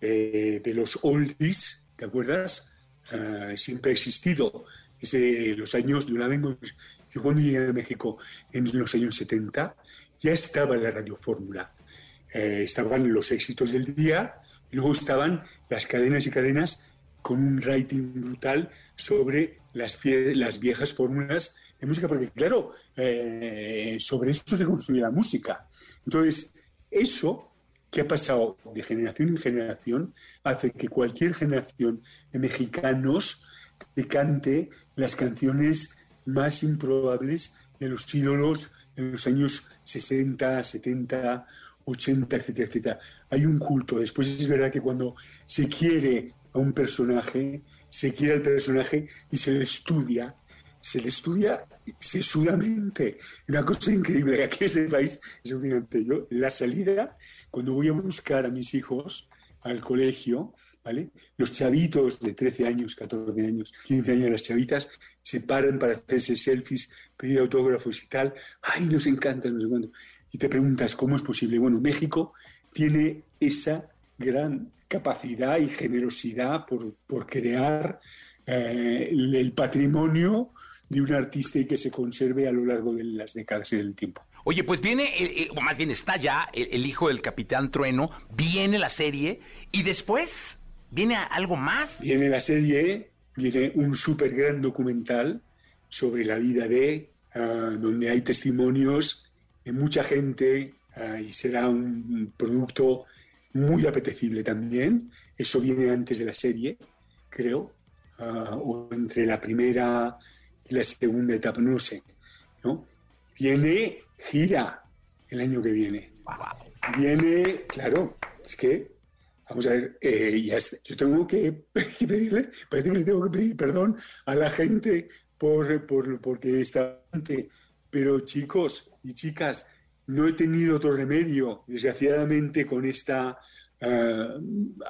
eh, de los oldies, ¿te acuerdas? Eh, siempre ha existido desde los años, yo la vengo, yo cuando a México en los años 70, ya estaba la radiofórmula. Eh, estaban los éxitos del día y luego estaban las cadenas y cadenas con un rating brutal sobre las, las viejas fórmulas de música, porque claro, eh, sobre esto se construye la música. Entonces, eso que ha pasado de generación en generación hace que cualquier generación de mexicanos te cante las canciones más improbables de los ídolos de los años 60, 70, 80, etcétera, etcétera. Hay un culto. Después es verdad que cuando se quiere a un personaje, se quiere al personaje y se le estudia, se le estudia sesudamente. Una cosa increíble que aquí en este país es alucinante. Yo, la salida, cuando voy a buscar a mis hijos al colegio, ¿vale? Los chavitos de 13 años, 14 años, 15 años, las chavitas, se paran para hacerse selfies, pedir autógrafos y tal. ¡Ay, nos encanta! No sé cuánto. Y te preguntas, ¿cómo es posible? Bueno, México tiene esa gran capacidad y generosidad por, por crear eh, el, el patrimonio de un artista y que se conserve a lo largo de las décadas y del tiempo. Oye, pues viene, eh, eh, o más bien está ya el, el hijo del Capitán Trueno, viene la serie y después viene algo más. Viene la serie, viene un súper gran documental sobre la vida de, ah, donde hay testimonios de mucha gente y será un producto muy apetecible también. Eso viene antes de la serie, creo, ah, o entre la primera y la segunda etapa, no lo sé. ¿no? Viene gira el año que viene. Viene, claro, es que Vamos a ver, eh, ya está. yo tengo que, que pedirle, parece que le tengo que pedir perdón a la gente por, por, porque está. Pero chicos y chicas, no he tenido otro remedio, desgraciadamente, con esta ah,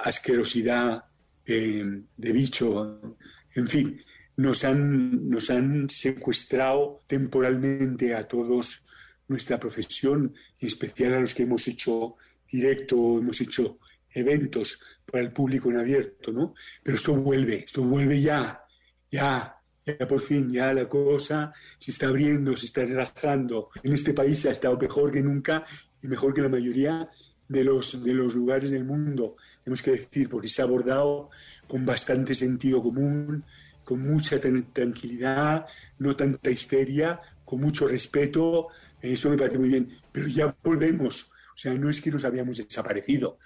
asquerosidad de, de bicho. En fin, nos han, nos han secuestrado temporalmente a todos nuestra profesión, en especial a los que hemos hecho directo, hemos hecho eventos para el público en abierto, ¿no? Pero esto vuelve, esto vuelve ya, ya, ya por fin, ya la cosa se está abriendo, se está relajando. En este país ha estado mejor que nunca y mejor que la mayoría de los, de los lugares del mundo, tenemos que decir, porque se ha abordado con bastante sentido común, con mucha tran- tranquilidad, no tanta histeria, con mucho respeto. Esto me parece muy bien, pero ya volvemos. O sea, no es que nos habíamos desaparecido.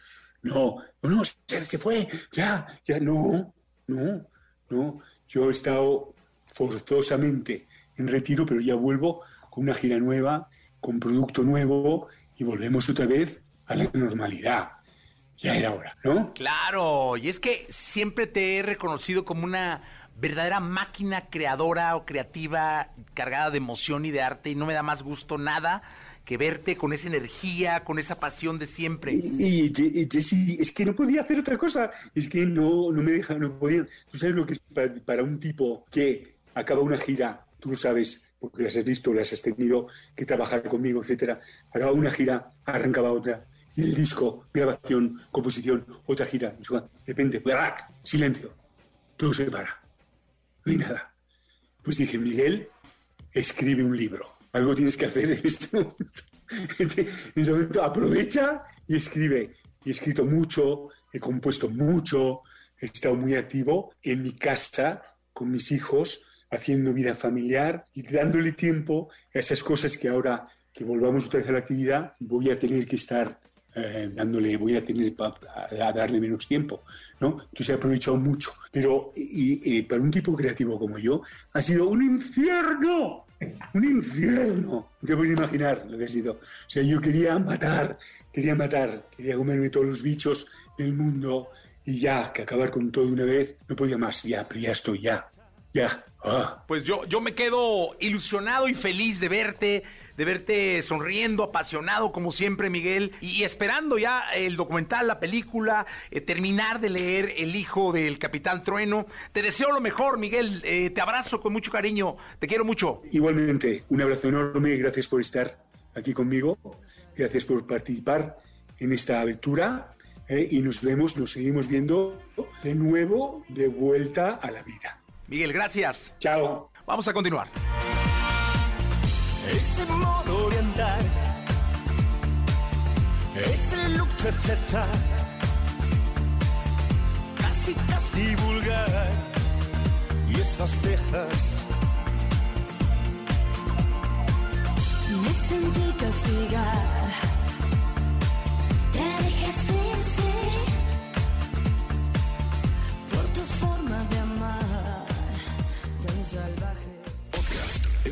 No, no, no, se, se fue, ya, ya, no, no, no. Yo he estado forzosamente en retiro, pero ya vuelvo con una gira nueva, con producto nuevo y volvemos otra vez a la normalidad. Ya era hora, ¿no? Claro, y es que siempre te he reconocido como una verdadera máquina creadora o creativa cargada de emoción y de arte y no me da más gusto nada que verte con esa energía, con esa pasión de siempre. Y, y- y Jesse, es que no podía hacer otra cosa. Es que no, no me deja, no podía. Tú sabes lo que es para, para un tipo que acaba una gira, tú lo sabes, porque las has visto, las has tenido que trabajar conmigo, etcétera. Acaba una gira, arrancaba otra. Y el disco, grabación, composición, otra gira. no sé cuánto. De repente, ¡brac! silencio. Todo se para. No hay nada. Pues dije, Miguel, escribe un libro. Algo tienes que hacer en este momento. En este momento aprovecha y escribe. He escrito mucho, he compuesto mucho, he estado muy activo en mi casa, con mis hijos, haciendo vida familiar y dándole tiempo a esas cosas que ahora que volvamos otra vez a la actividad, voy a tener que estar eh, dándole, voy a tener a, a darle menos tiempo, ¿no? Entonces he aprovechado mucho. Pero y, y para un tipo creativo como yo, ha sido un infierno, un infierno. No te puedes imaginar lo que ha sido. O sea, yo quería matar, quería matar, quería comerme todos los bichos del mundo y ya, que acabar con todo de una vez, no podía más, ya, pero ya estoy, ya, Ya. Ah. Pues yo, yo me quedo ilusionado y feliz de verte, de verte sonriendo, apasionado como siempre, Miguel, y, esperando ya el documental, la película, eh, terminar de leer El hijo del Capitán Trueno. Te deseo lo mejor, Miguel. eh, te abrazo con mucho cariño. Te quiero mucho. Igualmente, un abrazo enorme, gracias por estar aquí conmigo, gracias por participar en esta aventura eh, y nos vemos, nos seguimos viendo de nuevo de vuelta a la vida. Miguel, gracias. Chao. Vamos a continuar. Ese modo de andar, ese look cha cha cha, casi casi vulgar, y esas cejas. Me sentí castigar. Te dejé sin